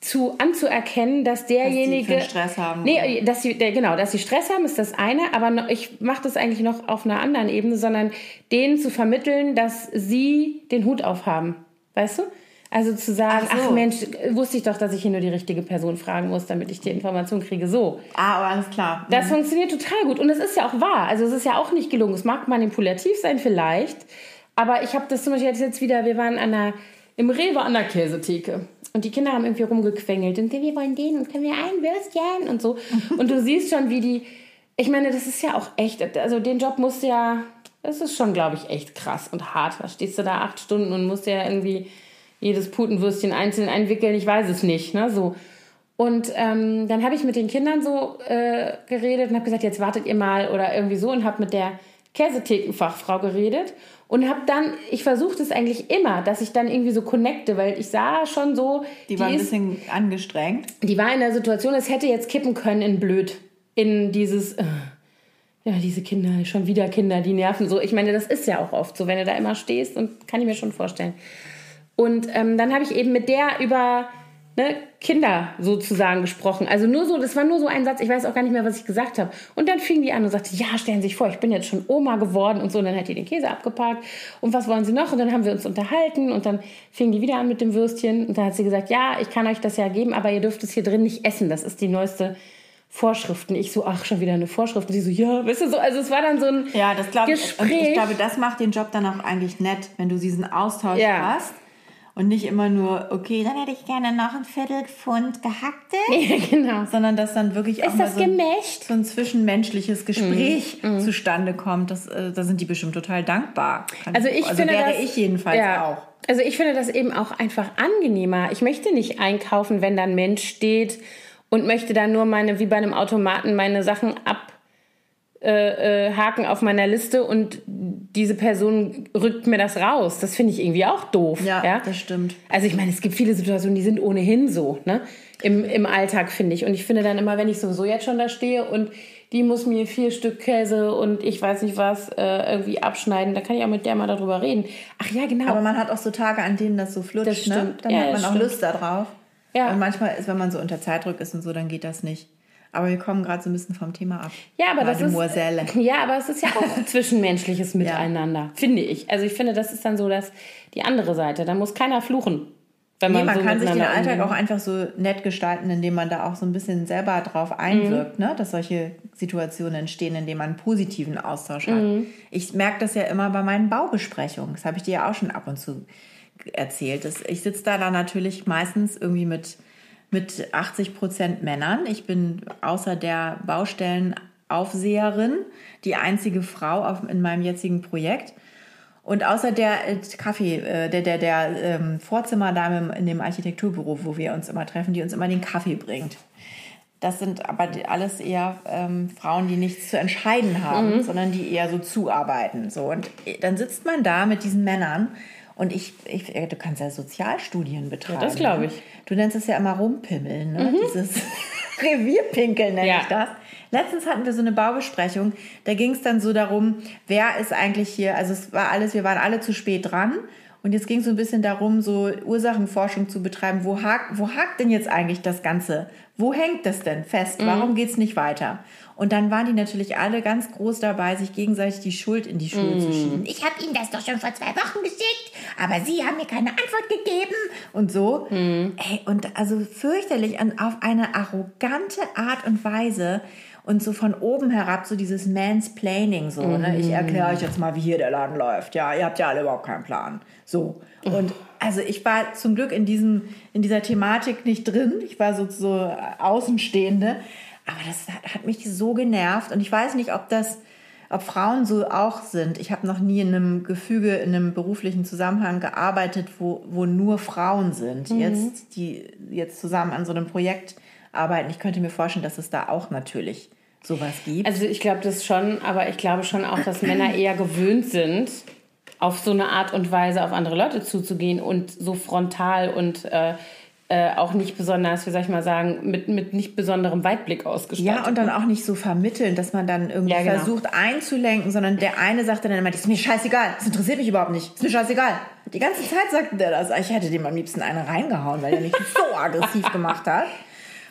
zu anzuerkennen, dass derjenige dass sie Stress haben. Nee, dass sie genau, dass sie Stress haben ist das eine, aber ich mache das eigentlich noch auf einer anderen Ebene, sondern denen zu vermitteln, dass sie den Hut aufhaben. Weißt du? Also zu sagen, ach, so. ach, Mensch, wusste ich doch, dass ich hier nur die richtige Person fragen muss, damit ich die Information kriege. So.
Ah, aber alles klar.
Mhm. Das funktioniert total gut. Und es ist ja auch wahr. Also es ist ja auch nicht gelungen. Es mag manipulativ sein vielleicht, aber ich habe das zum Beispiel jetzt wieder, wir waren an der, im Rewe an der Käsetheke. Und die Kinder haben irgendwie rumgequengelt und wir wollen den und können wir ein Würstchen und so. Und du siehst schon, wie die, ich meine, das ist ja auch echt, also den Job musst du ja, das ist schon, glaube ich, echt krass und hart. Da stehst du da acht Stunden und musst ja irgendwie jedes Putenwürstchen einzeln einwickeln, ich weiß es nicht. Ne? So. Und ähm, dann habe ich mit den Kindern so äh, geredet und habe gesagt, jetzt wartet ihr mal oder irgendwie so und habe mit der Käsethekenfachfrau geredet und habe dann, ich versuche es eigentlich immer, dass ich dann irgendwie so connecte, weil ich sah schon so.
Die, die war ein ist, bisschen angestrengt.
Die war in der Situation, es hätte jetzt kippen können in blöd. In dieses, äh, ja, diese Kinder, schon wieder Kinder, die nerven so. Ich meine, das ist ja auch oft so, wenn du da immer stehst und kann ich mir schon vorstellen. Und ähm, dann habe ich eben mit der über ne, Kinder sozusagen gesprochen. Also nur so, das war nur so ein Satz, ich weiß auch gar nicht mehr, was ich gesagt habe. Und dann fing die an und sagte, ja, stellen Sie sich vor, ich bin jetzt schon Oma geworden und so. Und dann hat die den Käse abgepackt. Und was wollen Sie noch? Und dann haben wir uns unterhalten und dann fing die wieder an mit dem Würstchen. Und dann hat sie gesagt, ja, ich kann euch das ja geben, aber ihr dürft es hier drin nicht essen. Das ist die neueste Vorschriften. Ich so, ach, schon wieder eine Vorschrift. Und sie so, ja, weißt du, so, also es war dann so ein
ja, das glaub Gespräch. Ich, und ich glaube, das macht den Job dann auch eigentlich nett, wenn du diesen Austausch ja. hast Und nicht immer nur, okay, dann hätte ich gerne noch ein Viertelpfund gehackte.
Ja, genau.
Sondern dass dann wirklich auch
Ist
mal so ein, so ein zwischenmenschliches Gespräch zustande kommt. Das, äh, da sind die bestimmt total dankbar. Kann
Also ich finde
wäre
das,
ich jedenfalls
ja,
auch.
Also ich finde das eben auch einfach angenehmer. Ich möchte nicht einkaufen, wenn da ein Mensch steht und möchte dann nur meine, wie bei einem Automaten, meine Sachen ab äh, äh, haken auf meiner Liste und diese Person rückt mir das raus. Das finde ich irgendwie auch doof.
Ja,
Ja,
das stimmt.
Also ich meine, es gibt viele Situationen, die sind ohnehin so, ne? Im, im Alltag, finde ich. Und ich finde dann immer, wenn ich sowieso jetzt schon da stehe und die muss mir vier Stück Käse und ich weiß nicht was äh, irgendwie abschneiden, da kann ich auch mit der mal darüber reden. Ach ja, genau.
Aber man hat auch so Tage, an denen das so flutscht.
Das
ne?
stimmt.
Dann
Ja,
hat man auch
stimmt.
Lust darauf.
Ja.
Und manchmal ist, wenn man so unter Zeitdruck ist und so, dann geht das nicht. Aber wir kommen gerade so ein bisschen vom Thema ab.
Ja, aber das ist ja, aber es ist ja auch zwischenmenschliches Miteinander, finde ich. Also ich finde, das ist dann so, dass die andere Seite. Da muss keiner fluchen, wenn
Nee,
man,
man
so
kann sich den Alltag
umgeht.
auch einfach so nett gestalten, indem man da auch so ein bisschen selber drauf einwirkt, ne? dass solche Situationen entstehen, indem man einen positiven Austausch hat. Ich merke das ja immer bei meinen Baubesprechungen. Das habe ich dir ja auch schon ab und zu erzählt. Das, ich sitze da dann natürlich meistens irgendwie mit, mit 80 Prozent Männern. Ich bin außer der Baustellenaufseherin die einzige Frau auf, in meinem jetzigen Projekt. Und außer der äh, Kaffee, äh, der, der, der ähm, Vorzimmerdame in dem Architekturbüro, wo wir uns immer treffen, die uns immer den Kaffee bringt. Das sind aber alles eher ähm, Frauen, die nichts zu entscheiden haben, sondern die eher so zuarbeiten. So. Und äh, dann sitzt man da mit diesen Männern und ich, ich du kannst ja Sozialstudien betreiben.
das glaub ich.
ne? Du nennst es ja immer rumpimmeln, ne? dieses Revierpinkeln nenne
Ja.
ich das. Letztens hatten wir so eine Baubesprechung, da ging es dann so darum, wer ist eigentlich hier, also es war alles, wir waren alle zu spät dran und jetzt ging es so ein bisschen darum, so Ursachenforschung zu betreiben, wo hakt, wo hakt denn jetzt eigentlich das Ganze? Wo hängt das denn fest? Warum geht es nicht weiter? Und dann waren die natürlich alle ganz groß dabei, sich gegenseitig die Schuld in die Schuhe zu schieben. Ich habe Ihnen das doch schon vor zwei Wochen geschickt, aber Sie haben mir keine Antwort gegeben. Und so. Ey, und also fürchterlich an, auf eine arrogante Art und Weise. Und so von oben herab so dieses Mansplaining so, ne? Ich erkläre euch jetzt mal, wie hier der Laden läuft. Ja, ihr habt ja alle überhaupt keinen Plan. So. Und also ich war zum Glück in diesem, in dieser Thematik nicht drin. Ich war so, so Außenstehende. Aber das hat, hat mich so genervt. Und ich weiß nicht, ob das, ob Frauen so auch sind. Ich habe noch nie in einem Gefüge, in einem beruflichen Zusammenhang gearbeitet, wo, wo nur Frauen sind. Jetzt, die jetzt zusammen an so einem Projekt arbeiten. Ich könnte mir vorstellen, dass es da auch natürlich sowas gibt.
Also ich glaube das schon, aber ich glaube schon auch, dass Männer eher gewöhnt sind, auf so eine Art und Weise auf andere Leute zuzugehen und so frontal und äh, äh, auch nicht besonders, wie soll ich mal sagen, mit, mit nicht besonderem Weitblick ausgestattet.
Ja, und dann auch nicht so vermitteln, dass man dann irgendwie
Ja, genau.
versucht einzulenken, sondern der eine sagte dann immer, das ist mir scheißegal, das interessiert mich überhaupt nicht, das ist mir scheißegal. Die ganze Zeit sagte der das. Ich hätte dem am liebsten eine reingehauen, weil er mich so aggressiv gemacht hat.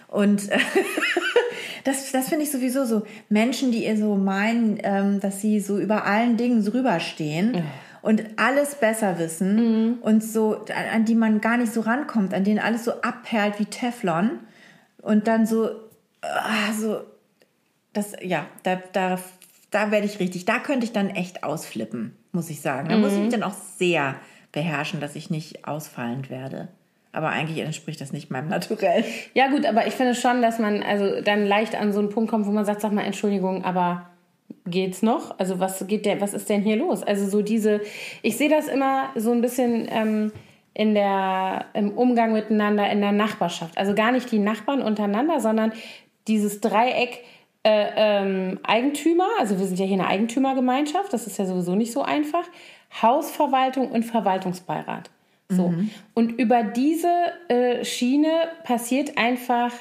Und äh, das, das finde ich sowieso so. Menschen, die ihr so meinen, ähm, dass sie so über allen Dingen so rüberstehen und alles besser wissen und so, an, die man gar nicht so rankommt, an denen alles so abperlt wie Teflon und dann so, ah, so, das, ja, da, da, da werde ich richtig, da könnte ich dann echt ausflippen, muss ich sagen. Da muss ich mich dann auch sehr beherrschen, dass ich nicht ausfallend werde. Aber eigentlich entspricht das nicht meinem Naturell.
Ja gut, aber ich finde schon, dass man also dann leicht an so einen Punkt kommt, wo man sagt, sag mal Entschuldigung, aber geht's noch? Also was geht der, was ist denn hier los? Also so diese, ich sehe das immer so ein bisschen ähm, in der im Umgang miteinander in der Nachbarschaft. Also gar nicht die Nachbarn untereinander, sondern dieses Dreieck äh, ähm, Eigentümer. Also wir sind ja hier eine Eigentümergemeinschaft. Das ist ja sowieso nicht so einfach. Hausverwaltung und Verwaltungsbeirat. So. Und über diese äh, Schiene passiert einfach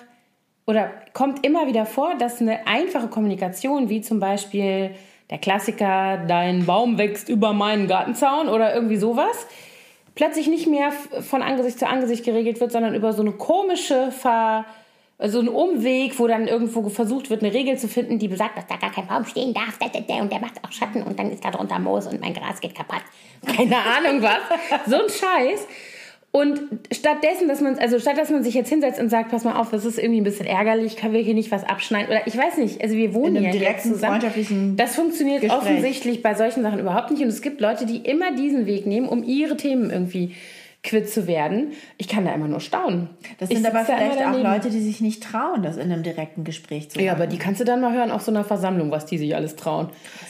oder kommt immer wieder vor, dass eine einfache Kommunikation, wie zum Beispiel der Klassiker, dein Baum wächst über meinen Gartenzaun oder irgendwie sowas, plötzlich nicht mehr von Angesicht zu Angesicht geregelt wird, sondern über so eine komische Ver so einen Umweg, wo dann irgendwo versucht wird, eine Regel zu finden, die besagt, dass da gar kein Baum stehen darf, da, da, da, und der macht auch Schatten und dann ist da drunter Moos und mein Gras geht kaputt. Keine Ahnung was. So ein Scheiß. Und stattdessen, dass man, also statt dass man sich jetzt hinsetzt und sagt, pass mal auf, das ist irgendwie ein bisschen ärgerlich, können wir hier nicht was abschneiden oder ich weiß nicht, also wir wohnen
In einem
hier
direkten,
zusammen.
freundschaftlichen
Das funktioniert
Gespräch.
offensichtlich bei solchen Sachen überhaupt nicht und es gibt Leute, die immer diesen Weg nehmen, um ihre Themen irgendwie quitt zu werden. Ich kann da immer nur staunen.
Das sind aber vielleicht auch. Leute, die sich nicht trauen, das in einem direkten Gespräch zu
Ja,
machen.
aber die kannst du dann mal hören auf so einer Versammlung, was die sich alles trauen.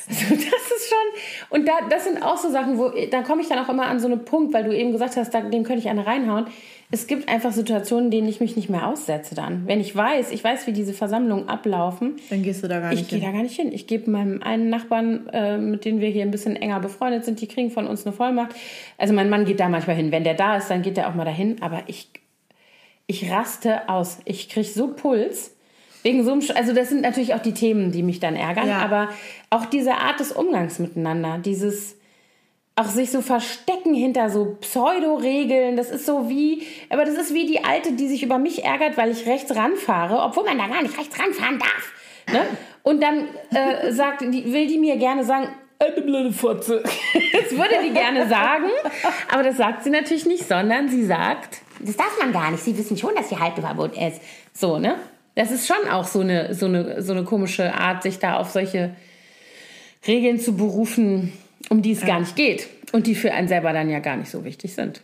Also das ist schon. Und da, das sind auch so Sachen, wo da komme ich dann auch immer an so einen Punkt, weil du eben gesagt hast, da, dem könnte ich eine reinhauen. Es gibt einfach Situationen, denen ich mich nicht mehr aussetze dann. Wenn ich weiß, ich weiß, wie diese Versammlungen ablaufen,
Dann gehst du da gar
ich
nicht
gehe
hin.
da gar nicht hin. Ich gebe meinem einen Nachbarn, äh, mit denen wir hier ein bisschen enger befreundet sind, die kriegen von uns eine Vollmacht. Also mein Mann geht da manchmal hin. Wenn der da ist, dann geht der auch mal dahin. Aber ich, ich raste aus. Ich kriege so Puls. Wegen so einem, Sch- also das sind natürlich auch die Themen, die mich dann ärgern.
Ja.
Aber auch diese Art des Umgangs miteinander, dieses auch sich so verstecken hinter so Pseudo-Regeln. Das ist so wie, aber das ist wie die Alte, die sich über mich ärgert, weil ich rechts ranfahre, obwohl man da gar nicht rechts ranfahren darf. Ne? Und dann äh, sagt, die, will die mir gerne sagen, "Äh, du blöde Fotze. Das würde die gerne sagen, aber das sagt sie natürlich nicht, sondern sie sagt, das darf man gar nicht. Sie wissen schon, dass hier Halteverbot ist. So, ne? Das ist schon auch so eine, so eine, so eine komische Art, sich da auf solche Regeln zu berufen, um die es gar nicht geht und die für einen selber dann ja gar nicht so wichtig sind.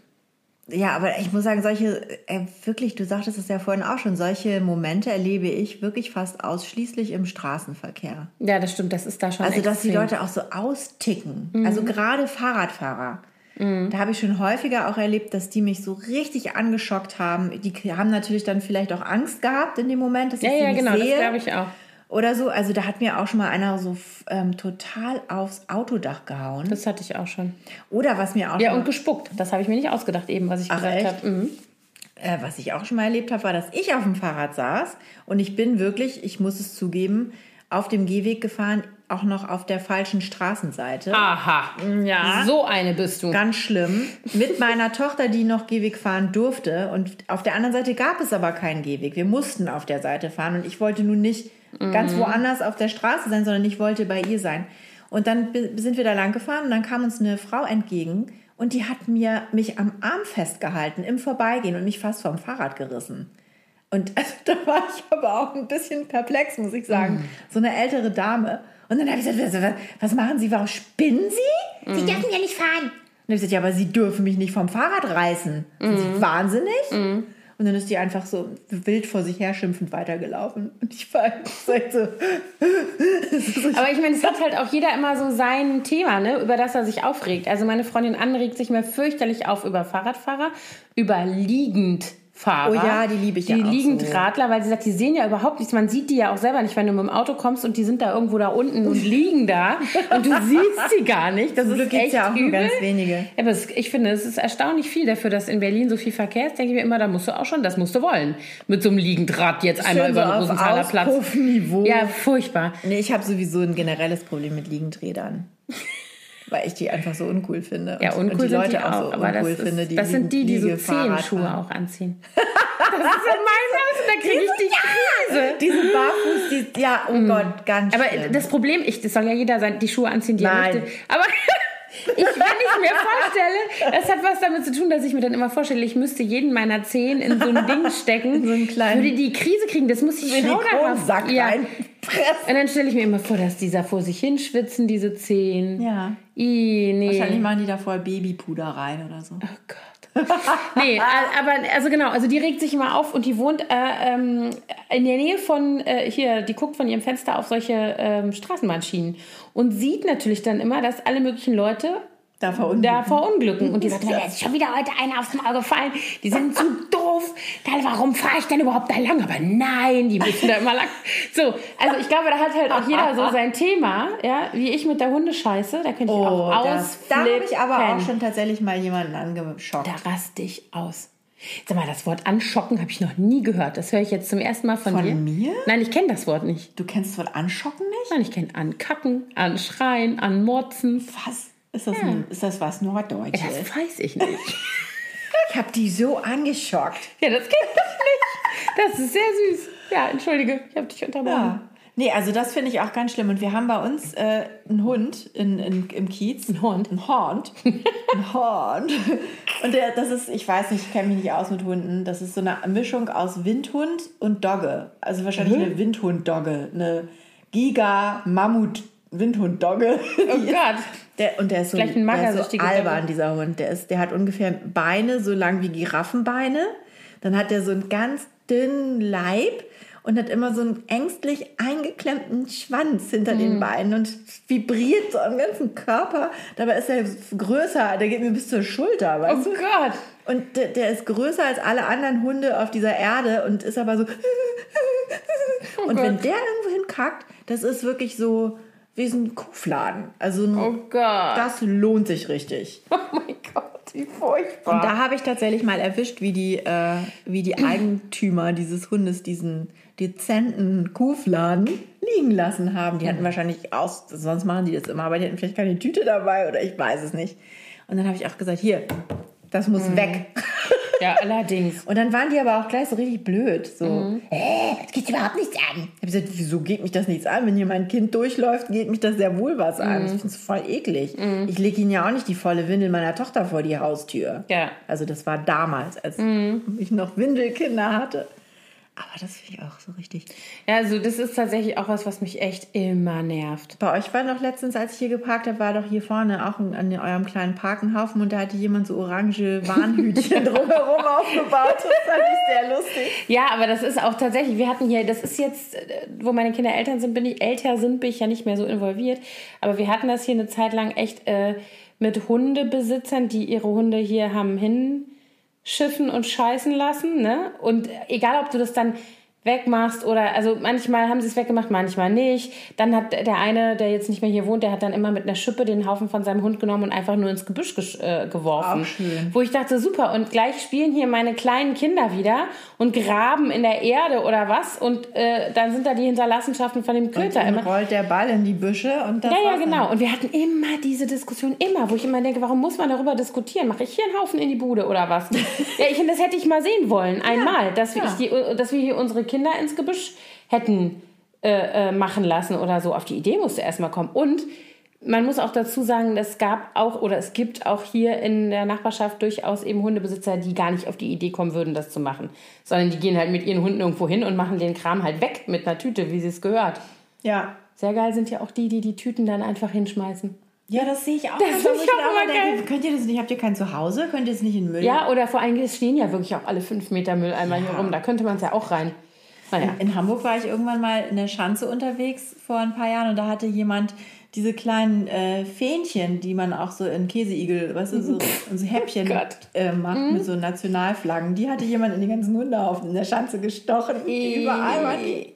Ja, aber ich muss sagen, solche, äh, wirklich, du sagtest es ja vorhin auch schon, solche Momente erlebe ich wirklich fast ausschließlich im Straßenverkehr.
Ja, das stimmt, das ist da schon
Also, dass die
extrem.
Leute auch so austicken.
Mhm.
Also, gerade Fahrradfahrer. Da habe ich schon häufiger auch erlebt, dass die mich so richtig angeschockt haben. Die haben natürlich dann vielleicht auch Angst gehabt in dem Moment, dass ich
Ja,
sie
ja,
nicht
genau,
sehe.
das glaube ich auch.
Oder so. Also, da hat mir auch schon mal einer so ähm, total aufs Autodach gehauen.
Das hatte ich auch schon.
Oder was mir auch
Ja, und gespuckt. Das habe ich mir nicht ausgedacht, eben, was ich
Ach,
gesagt habe. Mhm.
Äh, was ich auch schon mal erlebt habe, war, dass ich auf dem Fahrrad saß und ich bin wirklich, ich muss es zugeben, auf dem Gehweg gefahren, auch noch auf der falschen Straßenseite.
Aha.
Ja.
So eine bist du.
Ganz schlimm. Mit meiner Tochter, die noch Gehweg fahren durfte. Und auf der anderen Seite gab es aber keinen Gehweg. Wir mussten auf der Seite fahren. Und ich wollte nun nicht ganz woanders auf der Straße sein, sondern ich wollte bei ihr sein. Und dann sind wir da lang gefahren und dann kam uns eine Frau entgegen und die hat mir mich am Arm festgehalten im Vorbeigehen und mich fast vom Fahrrad gerissen. Und also, da war ich aber auch ein bisschen perplex, muss ich sagen. So eine ältere Dame. Und dann habe ich gesagt, was, was machen Sie? Warum spinnen Sie? Sie dürfen ja nicht fahren. Und dann habe ich gesagt, ja, aber Sie dürfen mich nicht vom Fahrrad reißen. Sind Sie wahnsinnig? Und dann ist die einfach so wild vor sich her schimpfend weitergelaufen. Und ich war so, so
Aber ich meine, es hat halt auch jeder immer so sein Thema, ne, über das er sich aufregt. Also meine Freundin Anne regt sich mir fürchterlich auf über Fahrradfahrer, über Liegendfahrer.
Oh ja, die liebe ich
die
ja auch
Liegendradler, weil sie sagt, die sehen ja überhaupt nichts. Man sieht die ja auch selber nicht, wenn du mit dem Auto kommst und die sind da irgendwo da unten und liegen da und du siehst sie gar nicht. Das
Glück
ist echt
ja auch nur
übel.
ganz wenige.
Ja, aber es, ich finde, es ist erstaunlich viel dafür, dass in Berlin so viel Verkehr ist. Denke ich mir immer, da musst du auch schon, das musst du wollen. Mit so einem Liegendraht jetzt einmal
Schön
über
so
den
auf
Rosenthaler Platz.
Auspuffniveau.
Ja, furchtbar.
Nee, ich habe sowieso ein generelles Problem mit Liegendrädern. Weil ich die einfach so uncool finde.
Ja, uncool
und die Leute
die
auch, so
aber das,
uncool
ist,
finde. Die
das sind die, die so Zehenschuhe auch anziehen. Das ist in meinem Haus und da kriege ich die Krise.
Diese Barfuß, die, ja, oh Gott, ganz
Mm. Aber
schlimm.
das Problem, ich, das soll ja jeder sein, die Schuhe anziehen, die er
Nein.
möchte. Aber ich, wenn ich mir vorstelle, das hat was damit zu tun, dass ich mir dann immer vorstelle, ich müsste jeden meiner Zehen in so ein Ding stecken.
so einen kleinen
würde die Krise kriegen, das muss ich
Silikonsack
ja. Und dann stelle ich mir immer vor, dass dieser vor sich hinschwitzen, diese Zehen.
Ja.
I, nee.
Wahrscheinlich machen die da voll Babypuder rein oder so.
Oh Gott. nee, aber also genau, also die regt sich immer auf und die wohnt äh, ähm, in der Nähe von äh, hier, die guckt von ihrem Fenster auf solche ähm, Straßenbahnschienen und sieht natürlich dann immer, dass alle möglichen Leute
Da verunglücken.
da verunglücken. Und die sagt, mir ist schon wieder heute einer aufs Maul gefallen. Die sind zu doof. Dann, warum fahre ich denn überhaupt da lang? Aber nein, die müssen da immer lang. So, also ich glaube, da hat halt auch jeder so sein Thema, ja, wie ich mit der Hundescheiße. Da könnte ich
Oh,
auch
das, da habe ich aber auch
ausflippen.
schon tatsächlich mal jemanden angeschockt.
Da raste ich aus. Sag mal, das Wort anschocken habe ich noch nie gehört. Das höre ich jetzt zum ersten Mal von,
Von
dir.
mir?
Nein, ich kenne das Wort nicht.
Du kennst das Wort anschocken nicht?
Nein, ich kenne ankacken, anschreien, anmotzen.
Was? Ist das, ein, ist das was Norddeutsches?
Das weiß ich nicht.
Ich habe die so angeschockt.
Ja, das kenne ich nicht. Das ist sehr süß. Ja, entschuldige, ich habe dich unterbrochen.
Ja. Nee, also das finde ich auch ganz schlimm. Und wir haben bei uns äh, einen Hund in, in, im Kiez.
Ein Hund.
Ein Hund. Ein Hund. Und der, das ist, ich weiß nicht, ich kenne mich nicht aus mit Hunden. Das ist so eine Mischung aus Windhund und Dogge. Also wahrscheinlich
Mhm.
eine Windhund-Dogge. Eine Giga-Mammut. Windhund-Dogge.
Oh Gott.
Der, und der ist so,
Vielleicht ein
der ist so albern, dieser Hund. Der, ist, der hat ungefähr Beine so lang wie Giraffenbeine. Dann hat er so einen ganz dünnen Leib und hat immer so einen ängstlich eingeklemmten Schwanz hinter
Mhm.
den Beinen und vibriert so am ganzen Körper. Dabei ist er größer, der geht mir bis zur Schulter,
Oh
weißt du?
Gott.
Und der, der ist größer als alle anderen Hunde auf dieser Erde und ist aber so. und wenn
Gott.
der irgendwo hinkackt, das ist wirklich so wie so ein Kuhfladen. Also
Oh Gott.
das lohnt sich richtig.
Oh mein Gott, wie furchtbar.
Und da habe ich tatsächlich mal erwischt, wie die, äh, wie die Eigentümer dieses Hundes diesen dezenten Kuhfladen liegen lassen haben. Die hatten wahrscheinlich aus, sonst machen die das immer, aber die hatten vielleicht keine Tüte dabei oder ich weiß es nicht. Und dann habe ich auch gesagt, hier, das muss weg.
ja, allerdings.
Und dann waren die aber auch gleich so richtig blöd. So, äh, das geht überhaupt nichts an. Ich habe gesagt, wieso geht mich das nichts an? Wenn hier mein Kind durchläuft, geht mich das sehr wohl was an. Ich finde es voll eklig. Ich lege ihnen ja auch nicht die volle Windel meiner Tochter vor die Haustür.
Ja.
Also das war damals, als ich noch Windelkinder hatte. Aber das finde ich auch so richtig.
Ja, also das ist tatsächlich auch was, was mich echt immer nervt.
Bei euch war doch letztens, als ich hier geparkt habe, war doch hier vorne auch an eurem kleinen Parkenhaufen und da hatte jemand so orange Warnhütchen drumherum aufgebaut. Das fand ich sehr lustig.
Ja, aber das ist auch tatsächlich, wir hatten hier, das ist jetzt, wo meine Kinder Eltern sind, bin ich, älter sind, bin ich ja nicht mehr so involviert. Aber wir hatten das hier eine Zeit lang echt äh, mit Hundebesitzern, die ihre Hunde hier haben hinschiffen und scheißen lassen. Ne? Und egal, ob du das dann wegmachst oder, also manchmal haben sie es weggemacht, manchmal nicht. Dann hat der eine, der jetzt nicht mehr hier wohnt, der hat dann immer mit einer Schippe den Haufen von seinem Hund genommen und einfach nur ins Gebüsch äh, geworfen.
Auch schön.
Wo ich dachte, super, und gleich spielen hier meine kleinen Kinder wieder und graben in der Erde oder was und äh, dann sind da die Hinterlassenschaften von dem Köter
Dann
immer.
rollt der Ball in die Büsche und das
Ja, ja,
dann.
genau. Und wir hatten immer diese Diskussion, immer, wo ich immer denke, warum muss man darüber diskutieren? Mache ich hier einen Haufen in die Bude oder was? ja, ich finde, das hätte ich mal sehen wollen, einmal, dass wir,
ja.
ich die, dass wir hier unsere Kinder ins Gebüsch hätten äh, äh, machen lassen oder so. Auf die Idee musste erst mal kommen. Und man muss auch dazu sagen, es gab auch oder es gibt auch hier in der Nachbarschaft durchaus eben Hundebesitzer, die gar nicht auf die Idee kommen würden, das zu machen. Sondern die gehen halt mit ihren Hunden irgendwo hin und machen den Kram halt weg mit einer Tüte, wie sie es gehört.
Ja.
Sehr geil sind ja auch die, die die Tüten dann einfach hinschmeißen.
Ja, das sehe ich auch.
Das
mir
auch immer
denke,
geil.
Könnt ihr das nicht? Habt ihr kein Zuhause? Könnt ihr es nicht in Müll?
Ja, oder vor allem, stehen ja wirklich auch alle fünf Meter Mülleimer hier
Ja.
rum. Da könnte man es ja auch rein. Naja.
In Hamburg war ich irgendwann mal in der Schanze unterwegs vor ein paar Jahren und da hatte jemand diese kleinen äh, Fähnchen, die man auch so in Käseigel, weißt du, so, in so Häppchen
Gott.
äh, macht mit so Nationalflaggen. Die hatte jemand in die ganzen Hundehaufen in der Schanze gestochen. Überall waren die.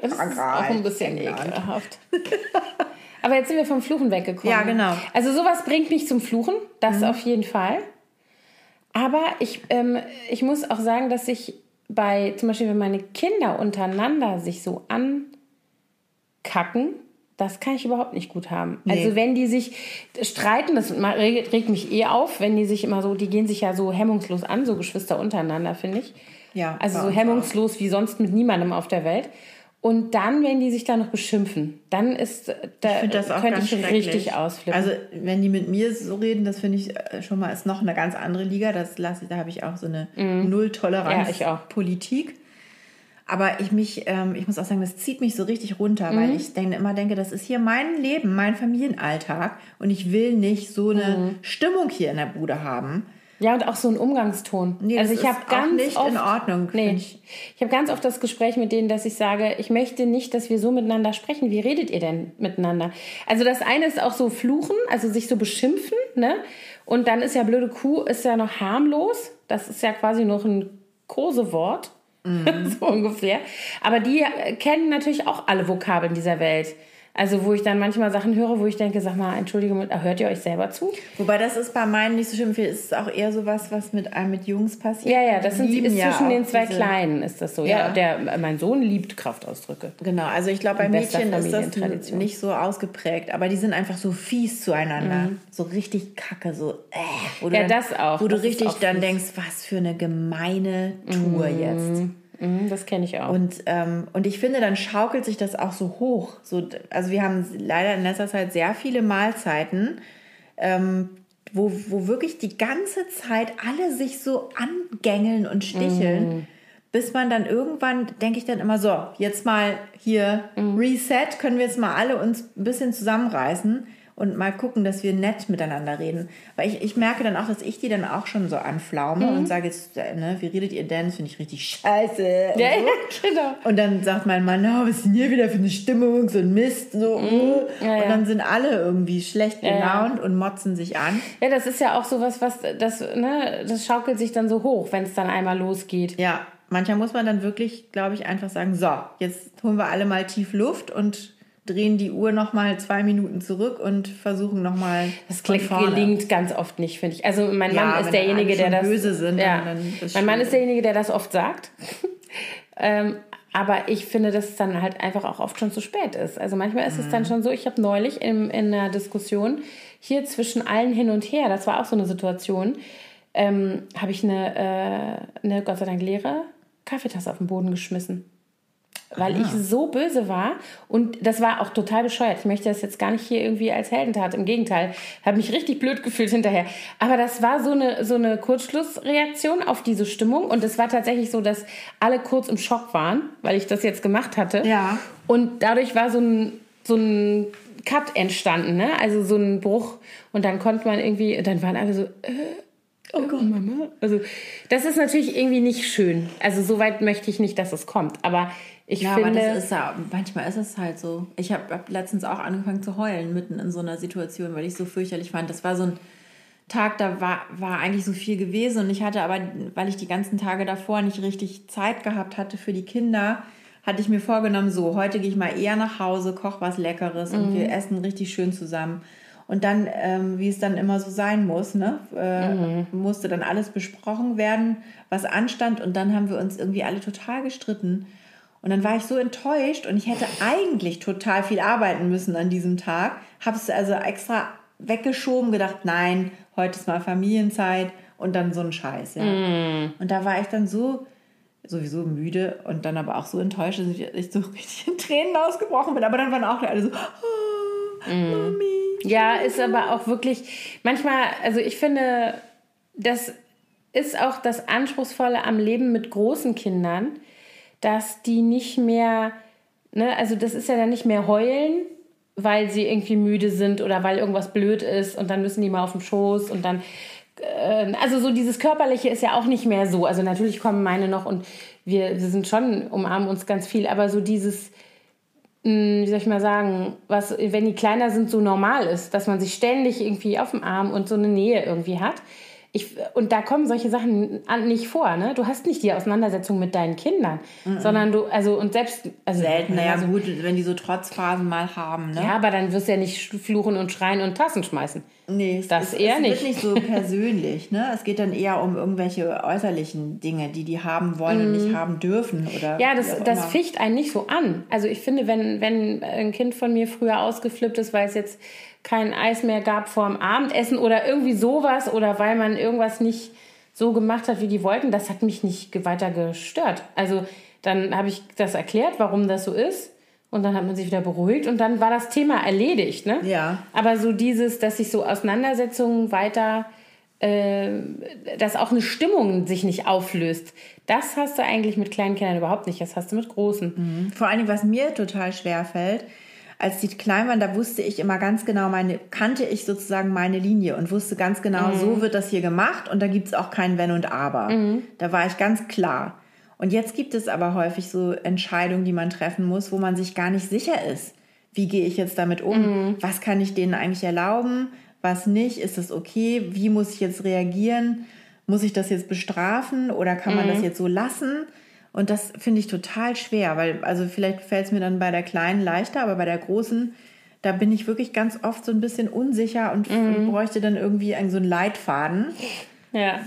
Das ist auch ein bisschen ekelhaft. Aber jetzt sind wir vom Fluchen weggekommen.
Ja, genau.
Also sowas bringt mich zum Fluchen, das auf jeden Fall. Aber ich, ähm, ich muss auch sagen, dass ich bei, zum Beispiel, wenn meine Kinder untereinander sich so ankacken, das kann ich überhaupt nicht gut haben. Also wenn die sich streiten, das regt mich eh auf, wenn die sich immer so, die gehen sich ja so hemmungslos an, so Geschwister untereinander, finde ich.
Ja,
Also so hemmungslos wie sonst mit niemandem auf der Welt. Und dann, wenn die sich da noch beschimpfen, dann ist da
Ich das auch
könnte ich richtig ausflippen.
Also wenn die mit mir so reden, das finde ich äh, schon mal ist noch eine ganz andere Liga. Das lasse da habe ich auch so eine Null-Toleranz
Mhm. Ja, ich auch.
Politik. Aber ich mich, ähm, ich muss auch sagen, das zieht mich so richtig runter,
Mhm.
weil ich denk, immer denke, das ist hier mein Leben, mein Familienalltag und ich will nicht so eine
Mhm.
Stimmung hier in der Bude haben.
Ja, und auch so ein Umgangston.
Nee,
also
das
ich habe ganz
nicht
oft,
in Ordnung,
Nee, ich,
ich.
habe ganz oft das Gespräch mit denen, dass ich sage, ich möchte nicht, dass wir so miteinander sprechen. Wie redet ihr denn miteinander? Also das eine ist auch so fluchen, also sich so beschimpfen, ne? Und dann ist ja blöde Kuh ist ja noch harmlos. Das ist ja quasi noch ein Kosewort. so ungefähr. Aber die kennen natürlich auch alle Vokabeln dieser Welt. Also wo ich dann manchmal Sachen höre, wo ich denke, sag mal, Entschuldigung, hört ihr euch selber zu?
Wobei das ist bei meinen nicht so schlimm. Es ist auch eher so was, was mit einem mit Jungs passiert.
Ja, ja, das sind, ist
ja
zwischen den zwei Kleinen ist das so. Ja,
Ja.
der, mein Sohn liebt Kraftausdrücke.
Genau, also ich glaube, bei Mädchen ist das nicht so ausgeprägt, aber die sind einfach so fies zueinander. So richtig kacke, so äh. Wo du
Mhm. Ja,
dann,
das auch.
Wo du
Das ist
richtig dann
fies.
denkst, was für eine gemeine Tour jetzt.
Mhm, das kenne ich auch.
Und, ähm, und ich finde, dann schaukelt sich das auch so hoch. So, also wir haben leider in letzter Zeit sehr viele Mahlzeiten, ähm, wo, wo wirklich die ganze Zeit alle sich so angängeln und sticheln. bis man dann irgendwann, denke ich dann immer so, jetzt mal hier mhm. Reset, können wir jetzt mal alle uns ein bisschen zusammenreißen und mal gucken, dass wir nett miteinander reden. Weil ich, ich merke dann auch, dass ich die dann auch schon so anflaume mhm. und sage jetzt, ne, wie redet ihr denn? Das finde ich richtig scheiße. Und, ja, so. ja, genau. und dann sagt mein Mann, oh, was ist denn hier wieder für eine Stimmung, so ein Mist, so. Mhm. Ja, und dann sind alle irgendwie schlecht gelaunt und motzen sich an.
Ja, das ist ja auch so was, was, das, ne, das schaukelt sich dann so hoch, wenn es dann einmal losgeht.
Ja, manchmal muss man dann wirklich, glaube ich, einfach sagen, so, jetzt holen wir alle mal tief Luft und drehen die Uhr noch mal zwei Minuten zurück und versuchen noch mal
Das gelingt ganz oft nicht, finde ich. Also mein ja, Mann ist derjenige, der das böse sind. Ja, mein Mann ist derjenige, der das oft sagt. ähm, aber ich finde, dass es dann halt einfach auch oft schon zu spät ist. Also manchmal ist mhm. es dann mhm. schon so, ich habe neulich in, in einer Diskussion hier zwischen allen hin und her, das war auch so eine Situation, ähm, habe ich eine, äh, eine Gott sei Dank leere Kaffeetasse auf den Boden geschmissen weil ah. ich so böse war und das war auch total bescheuert. Ich möchte das jetzt gar nicht hier irgendwie als Heldentat, im Gegenteil. Habe mich richtig blöd gefühlt hinterher. Aber das war so eine, so eine Kurzschlussreaktion auf diese Stimmung und es war tatsächlich so, dass alle kurz im Schock waren, weil ich das jetzt gemacht hatte. Ja. Und dadurch war so ein, so ein Cut entstanden, ne? also so ein Bruch und dann konnte man irgendwie, dann waren alle so... Äh, Oh Gott, Mama. Also, das ist natürlich irgendwie nicht schön. Also, so weit möchte ich nicht, dass es kommt. Aber ich
ja, finde, aber das ist ja, manchmal ist es halt so. Ich habe hab letztens auch angefangen zu heulen mitten in so einer Situation, weil ich so fürchterlich fand. Das war so ein Tag, da war, war eigentlich so viel gewesen und ich hatte aber, weil ich die ganzen Tage davor nicht richtig Zeit gehabt hatte für die Kinder, hatte ich mir vorgenommen, so, heute gehe ich mal eher nach Hause, koche was Leckeres mhm. und wir essen richtig schön zusammen. Und dann, ähm, wie es dann immer so sein muss, ne, äh, mhm. musste dann alles besprochen werden, was anstand und dann haben wir uns irgendwie alle total gestritten. Und dann war ich so enttäuscht und ich hätte eigentlich total viel arbeiten müssen an diesem Tag. Habe es also extra weggeschoben, gedacht, nein, heute ist mal Familienzeit und dann so ein Scheiß. Ja. Mm. Und da war ich dann so sowieso müde und dann aber auch so enttäuscht, dass ich so richtig in Tränen ausgebrochen bin. Aber dann waren auch alle so, oh,
mm. Mami. Ja, ist aber auch wirklich, manchmal, also ich finde, das ist auch das Anspruchsvolle am Leben mit großen Kindern dass die nicht mehr, ne, also das ist ja dann nicht mehr heulen, weil sie irgendwie müde sind oder weil irgendwas blöd ist und dann müssen die mal auf den Schoß und dann, äh, also so dieses Körperliche ist ja auch nicht mehr so. Also natürlich kommen meine noch und wir, wir sind schon, umarmen uns ganz viel, aber so dieses, hm, wie soll ich mal sagen, was, wenn die kleiner sind, so normal ist, dass man sich ständig irgendwie auf dem Arm und so eine Nähe irgendwie hat ich, und da kommen solche Sachen nicht vor, ne? Du hast nicht die Auseinandersetzung mit deinen Kindern, mm -mm. sondern du, also und selbst. Also,
Selten, naja, also, gut, wenn die so Trotzphasen mal haben, ne?
Ja, aber dann wirst du ja nicht fluchen und schreien und Tassen schmeißen. Nee, das
es, eher es nicht. Es wird nicht so persönlich, ne? Es geht dann eher um irgendwelche äußerlichen Dinge, die die haben wollen mm. und nicht mhm. haben dürfen oder.
Ja, das, das ficht einen nicht so an. Also ich finde, wenn, wenn ein Kind von mir früher ausgeflippt ist, weil es jetzt kein Eis mehr gab vor dem Abendessen oder irgendwie sowas oder weil man irgendwas nicht so gemacht hat, wie die wollten, das hat mich nicht weiter gestört. Also dann habe ich das erklärt, warum das so ist. Und dann hat man sich wieder beruhigt und dann war das Thema erledigt. Ne? Ja. Aber so dieses, dass sich so Auseinandersetzungen weiter, äh, dass auch eine Stimmung sich nicht auflöst, das hast du eigentlich mit kleinen Kindern überhaupt nicht. Das hast du mit großen.
Mhm. Vor allem, was mir total schwer fällt, als die klein waren, da wusste ich immer ganz genau meine, kannte ich sozusagen meine Linie und wusste ganz genau, mhm. so wird das hier gemacht und da gibt es auch kein Wenn und Aber. Mhm. Da war ich ganz klar. Und jetzt gibt es aber häufig so Entscheidungen, die man treffen muss, wo man sich gar nicht sicher ist. Wie gehe ich jetzt damit um? Mhm. Was kann ich denen eigentlich erlauben? Was nicht? Ist das okay? Wie muss ich jetzt reagieren? Muss ich das jetzt bestrafen oder kann man das mhm. jetzt so lassen? Und das finde ich total schwer, weil, also vielleicht fällt es mir dann bei der Kleinen leichter, aber bei der Großen, da bin ich wirklich ganz oft so ein bisschen unsicher und mhm. bräuchte dann irgendwie einen, so einen Leitfaden. Ja.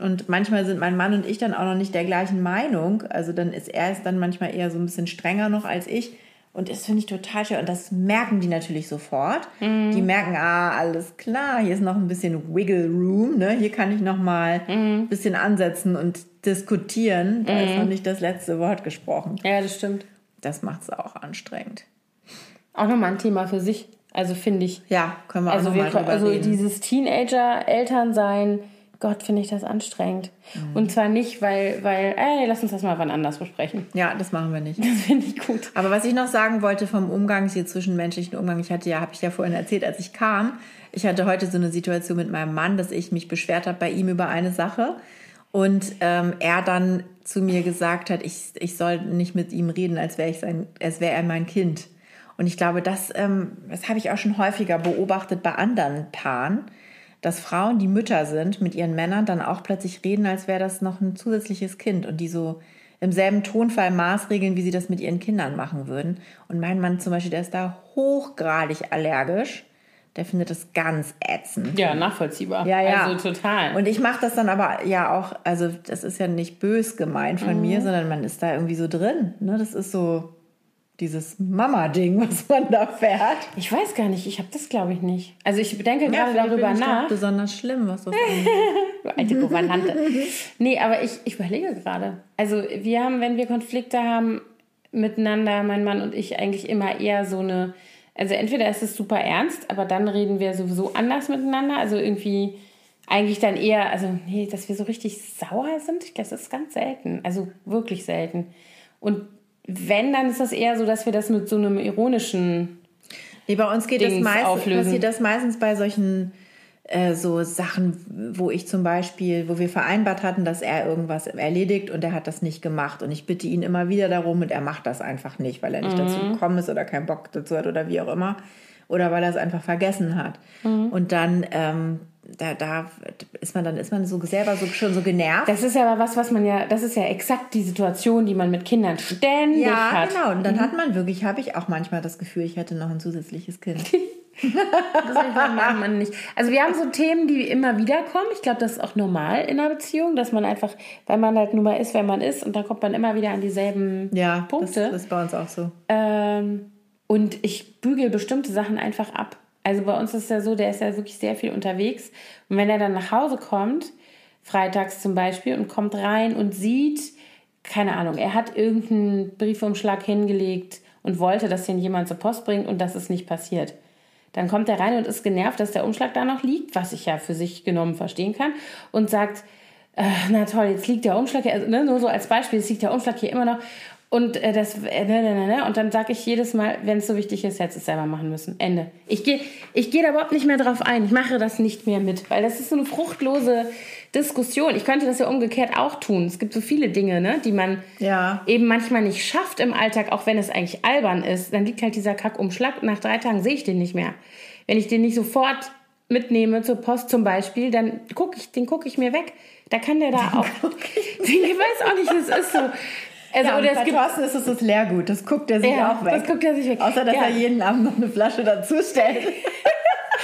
Und manchmal sind mein Mann und ich dann auch noch nicht der gleichen Meinung. Also dann ist er ist dann manchmal eher so ein bisschen strenger noch als ich. Und das finde ich total schön. Und das merken die natürlich sofort. Mhm. Die merken, ah, alles klar, hier ist noch ein bisschen Wiggle Room. Ne? Hier kann ich noch mal mhm. ein bisschen ansetzen und diskutieren. Da mhm. ist noch nicht das letzte Wort gesprochen.
Ja, das stimmt.
Das macht es auch anstrengend.
Auch nochmal ein Thema für sich. Also finde ich.
Ja, können wir
also
auch nochmal
Also reden. dieses Teenager-Elternsein Gott, finde ich das anstrengend. Mhm. Und zwar nicht, weil, weil, ey, lass uns das mal wann anders besprechen.
Ja, das machen wir nicht.
Das finde ich gut.
Aber was ich noch sagen wollte vom Umgang, hier zwischenmenschlichen Umgang, ich hatte ja, habe ich ja vorhin erzählt, als ich kam, ich hatte heute so eine Situation mit meinem Mann, dass ich mich beschwert habe bei ihm über eine Sache und ähm, er dann zu mir gesagt hat, ich, ich soll nicht mit ihm reden, als wäre ich sein, als wäre er mein Kind. Und ich glaube, das, ähm, das habe ich auch schon häufiger beobachtet bei anderen Paaren dass Frauen, die Mütter sind, mit ihren Männern dann auch plötzlich reden, als wäre das noch ein zusätzliches Kind und die so im selben Tonfall maßregeln, wie sie das mit ihren Kindern machen würden. Und mein Mann zum Beispiel, der ist da hochgradig allergisch. Der findet das ganz ätzend.
Ja, nachvollziehbar.
Ja, ja.
Also total.
Und ich mache das dann aber ja auch, also das ist ja nicht bös gemeint von mhm. mir, sondern man ist da irgendwie so drin. Ne? Das ist so, dieses Mama-Ding, was man da fährt.
Ich weiß gar nicht, ich habe das glaube ich nicht. Also ich bedenke ja, gerade darüber nach.
besonders schlimm, was das
Du alte Gouvernante. nee, aber ich, ich überlege gerade. Also wir haben, wenn wir Konflikte haben miteinander, mein Mann und ich, eigentlich immer eher so eine, also entweder ist es super ernst, aber dann reden wir sowieso anders miteinander. Also irgendwie eigentlich dann eher, also nee, dass wir so richtig sauer sind, das ist ganz selten. Also wirklich selten. Und wenn, dann ist das eher so, dass wir das mit so einem ironischen.
Nee, bei uns geht Dings das meistens, passiert das meistens bei solchen äh, so Sachen, wo ich zum Beispiel, wo wir vereinbart hatten, dass er irgendwas erledigt und er hat das nicht gemacht. Und ich bitte ihn immer wieder darum und er macht das einfach nicht, weil er nicht mhm. dazu gekommen ist oder keinen Bock dazu hat oder wie auch immer. Oder weil er es einfach vergessen hat. Mhm. Und dann ähm, da, da ist man dann ist man so selber so schon so genervt.
Das ist aber was, was man ja, das ist ja exakt die Situation, die man mit Kindern ständig ja, hat.
Ja, genau. Und dann mhm. hat man wirklich, habe ich auch manchmal das Gefühl, ich hätte noch ein zusätzliches Kind.
das macht man nicht. Also wir haben so Themen, die immer wieder kommen. Ich glaube, das ist auch normal in einer Beziehung, dass man einfach, weil man halt nur mal ist, wer man ist, und dann kommt man immer wieder an dieselben
ja,
Punkte.
Ja, das ist bei uns auch so.
Ähm, und ich bügel bestimmte Sachen einfach ab. Also bei uns ist ja so, der ist ja wirklich sehr viel unterwegs. Und wenn er dann nach Hause kommt, freitags zum Beispiel, und kommt rein und sieht, keine Ahnung, er hat irgendeinen Briefumschlag hingelegt und wollte, dass den jemand zur Post bringt und das ist nicht passiert. Dann kommt er rein und ist genervt, dass der Umschlag da noch liegt, was ich ja für sich genommen verstehen kann, und sagt, äh, na toll, jetzt liegt der Umschlag hier, also, ne, nur so als Beispiel, jetzt liegt der Umschlag hier immer noch und äh, das, äh, ne, ne, ne, ne. Und dann sage ich jedes Mal, wenn es so wichtig ist, du es selber machen müssen. Ende. Ich gehe ich geh da überhaupt nicht mehr drauf ein. Ich mache das nicht mehr mit, weil das ist so eine fruchtlose Diskussion. Ich könnte das ja umgekehrt auch tun. Es gibt so viele Dinge, ne, die man ja. eben manchmal nicht schafft im Alltag, auch wenn es eigentlich albern ist. Dann liegt halt dieser Kackumschlag. Nach drei Tagen sehe ich den nicht mehr. Wenn ich den nicht sofort mitnehme zur Post zum Beispiel, dann gucke ich, den gucke ich mir weg. Da kann der da auch. ich weiß auch nicht, das ist so.
Also, ja, oder es gibt, Thorsten ist es das Leergut, das guckt er sich ja, auch weg.
Das guckt er sich weg.
Außer, dass ja. er jeden Abend noch eine Flasche dazu stellt.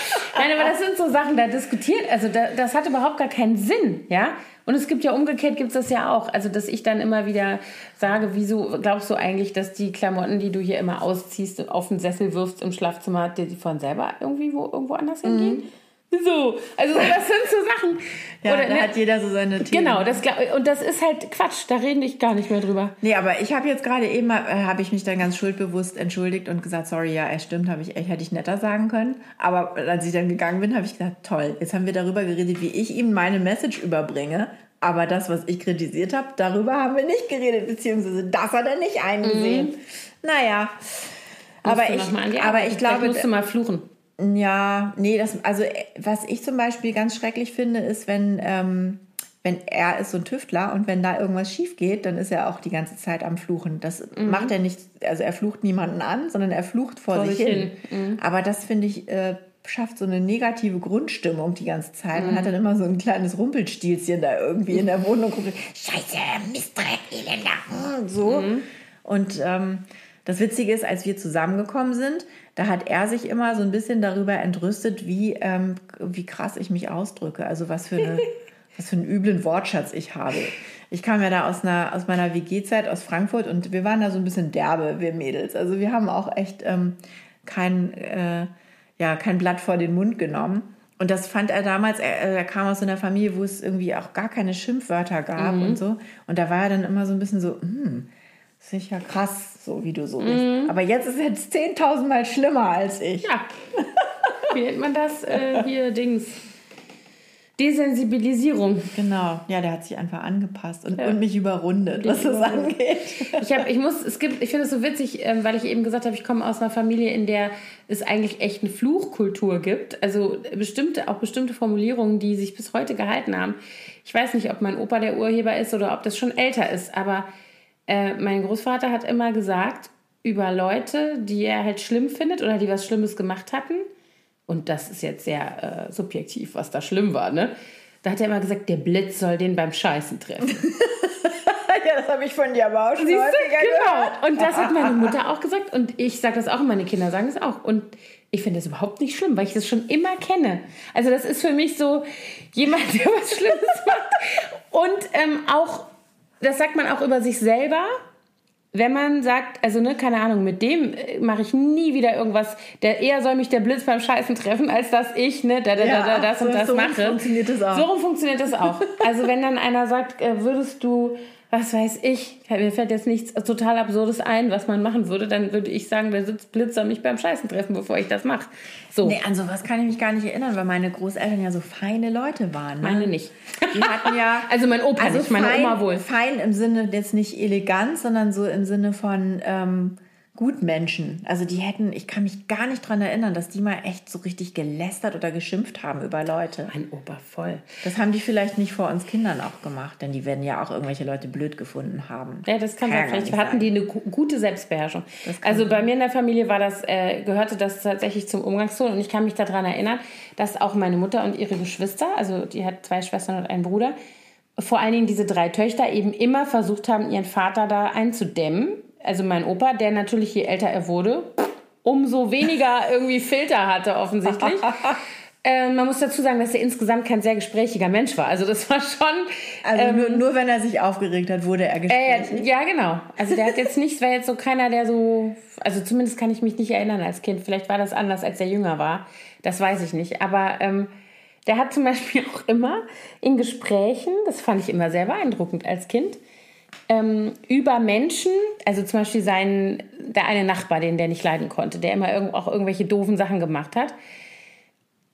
Nein, aber das sind so Sachen, da diskutiert, also da, das hat überhaupt gar keinen Sinn, ja. Und es gibt ja umgekehrt, gibt es das ja auch. Also, dass ich dann immer wieder sage, wieso glaubst du eigentlich, dass die Klamotten, die du hier immer ausziehst, auf den Sessel wirfst im Schlafzimmer, die von selber irgendwie wo, irgendwo anders hingehen? Mhm. So, also das sind so Sachen.
Ja, Oder, da ne, hat jeder so seine
Themen. Genau, das, und das ist halt Quatsch, da rede ich gar nicht mehr drüber.
Nee, aber ich habe jetzt gerade eben, äh, habe ich mich dann ganz schuldbewusst entschuldigt und gesagt, sorry, ja, es stimmt, habe ich, hätte ich netter sagen können. Aber als ich dann gegangen bin, habe ich gesagt, toll, jetzt haben wir darüber geredet, wie ich ihm meine Message überbringe. Aber das, was ich kritisiert habe, darüber haben wir nicht geredet, beziehungsweise das hat er nicht eingesehen. Mhm. Naja. aber ich, aber ich glaube.
Musst du mal fluchen.
Ja, nee, das, also äh, was ich zum Beispiel ganz schrecklich finde, ist, wenn, ähm, wenn er ist so ein Tüftler und wenn da irgendwas schief geht, dann ist er auch die ganze Zeit am Fluchen. Das mhm. macht er nicht, also er flucht niemanden an, sondern er flucht vor, vor sich hin. hin. Mhm. Aber das finde ich, äh, schafft so eine negative Grundstimmung die ganze Zeit. Man mhm. hat dann immer so ein kleines Rumpelstilzchen da irgendwie in der Wohnung. Scheiße, Mistreck, Elender, hm, so. Mhm. Und ähm, das Witzige ist, als wir zusammengekommen sind, da hat er sich immer so ein bisschen darüber entrüstet, wie, ähm, wie krass ich mich ausdrücke. Also was für, eine, was für einen üblen Wortschatz ich habe. Ich kam ja da aus, einer, aus meiner WG-Zeit aus Frankfurt und wir waren da so ein bisschen derbe, wir Mädels. Also wir haben auch echt ähm, kein, äh, ja, kein Blatt vor den Mund genommen. Und das fand er damals, er, er, kam aus einer Familie, wo es irgendwie auch gar keine Schimpfwörter gab mhm. und so. Und da war er dann immer so ein bisschen so, hm, sicher krass, so wie du so bist. Mhm. Aber jetzt ist es 10.000 Mal schlimmer als ich.
Ja. Wie nennt man das? Äh, hier, Dings. Desensibilisierung.
Genau, ja, der hat sich einfach angepasst und, ja. und mich überrundet, was das angeht.
Ich, hab, ich muss, es gibt, ich finde es so witzig, ähm, weil ich eben gesagt habe, ich komme aus einer Familie, in der es eigentlich echt eine Fluchkultur gibt. Also bestimmte, auch bestimmte Formulierungen, die sich bis heute gehalten haben. Ich weiß nicht, ob mein Opa der Urheber ist oder ob das schon älter ist, aber äh, mein Großvater hat immer gesagt über Leute, die er halt schlimm findet oder die was Schlimmes gemacht hatten und das ist jetzt sehr äh, subjektiv, was da schlimm war, ne? Da hat er immer gesagt, der Blitz soll den beim Scheißen treffen.
ja, das habe ich von dir aber auch schon Siehst du,
genau. Gehört. Und das hat meine Mutter auch gesagt und ich sage das auch und meine Kinder sagen es auch. Und ich finde das überhaupt nicht schlimm, weil ich das schon immer kenne. Also das ist für mich so jemand, der was Schlimmes macht. Und ähm, auch, das sagt man auch über sich selber wenn man sagt, also ne, keine Ahnung, mit dem äh, mache ich nie wieder irgendwas, der eher soll mich der Blitz beim Scheißen treffen, als dass ich ne, da, da, ja, da, das und das so mache. So funktioniert das auch. So funktioniert das auch. Also wenn dann einer sagt, äh, würdest du was weiß ich, mir fällt jetzt nichts total Absurdes ein, was man machen würde, dann würde ich sagen, der sitzt Blitzer mich beim Scheißen treffen, bevor ich das mache.
So. Nee, an sowas kann ich mich gar nicht erinnern, weil meine Großeltern ja so feine Leute waren.
Ne? Meine nicht.
Die hatten ja.
also mein Opa also nicht, meine
fein,
Oma wohl.
Fein im Sinne jetzt nicht elegant, sondern so im Sinne von. Ähm, Gutmenschen. Also die hätten, ich kann mich gar nicht daran erinnern, dass die mal echt so richtig gelästert oder geschimpft haben über Leute.
Mein Opa voll.
Das haben die vielleicht nicht vor uns Kindern auch gemacht, denn die werden ja auch irgendwelche Leute blöd gefunden haben.
Ja, das kann, sein. Vielleicht hatten die eine gute Selbstbeherrschung. Also bei mir in der Familie war das, äh, gehörte das tatsächlich zum Umgangston und ich kann mich daran erinnern, dass auch meine Mutter und ihre Geschwister, also die hat zwei Schwestern und einen Bruder, vor allen Dingen diese drei Töchter eben immer versucht haben, ihren Vater da einzudämmen also mein Opa, der natürlich je älter er wurde, umso weniger irgendwie Filter hatte offensichtlich. äh, man muss dazu sagen, dass er insgesamt kein sehr gesprächiger Mensch war. Also das war schon.
Also ähm, nur, nur, wenn er sich aufgeregt hat, wurde er gesprächig.
Äh, ja, genau. Also der hat jetzt nicht, war jetzt so keiner, der so, also zumindest kann ich mich nicht erinnern als Kind. Vielleicht war das anders, als er jünger war. Das weiß ich nicht. Aber ähm, der hat zum Beispiel auch immer in Gesprächen, das fand ich immer sehr beeindruckend als Kind, ähm, über Menschen, also zum Beispiel sein, der eine Nachbar, den der nicht leiden konnte, der immer auch irgendwelche doofen Sachen gemacht hat.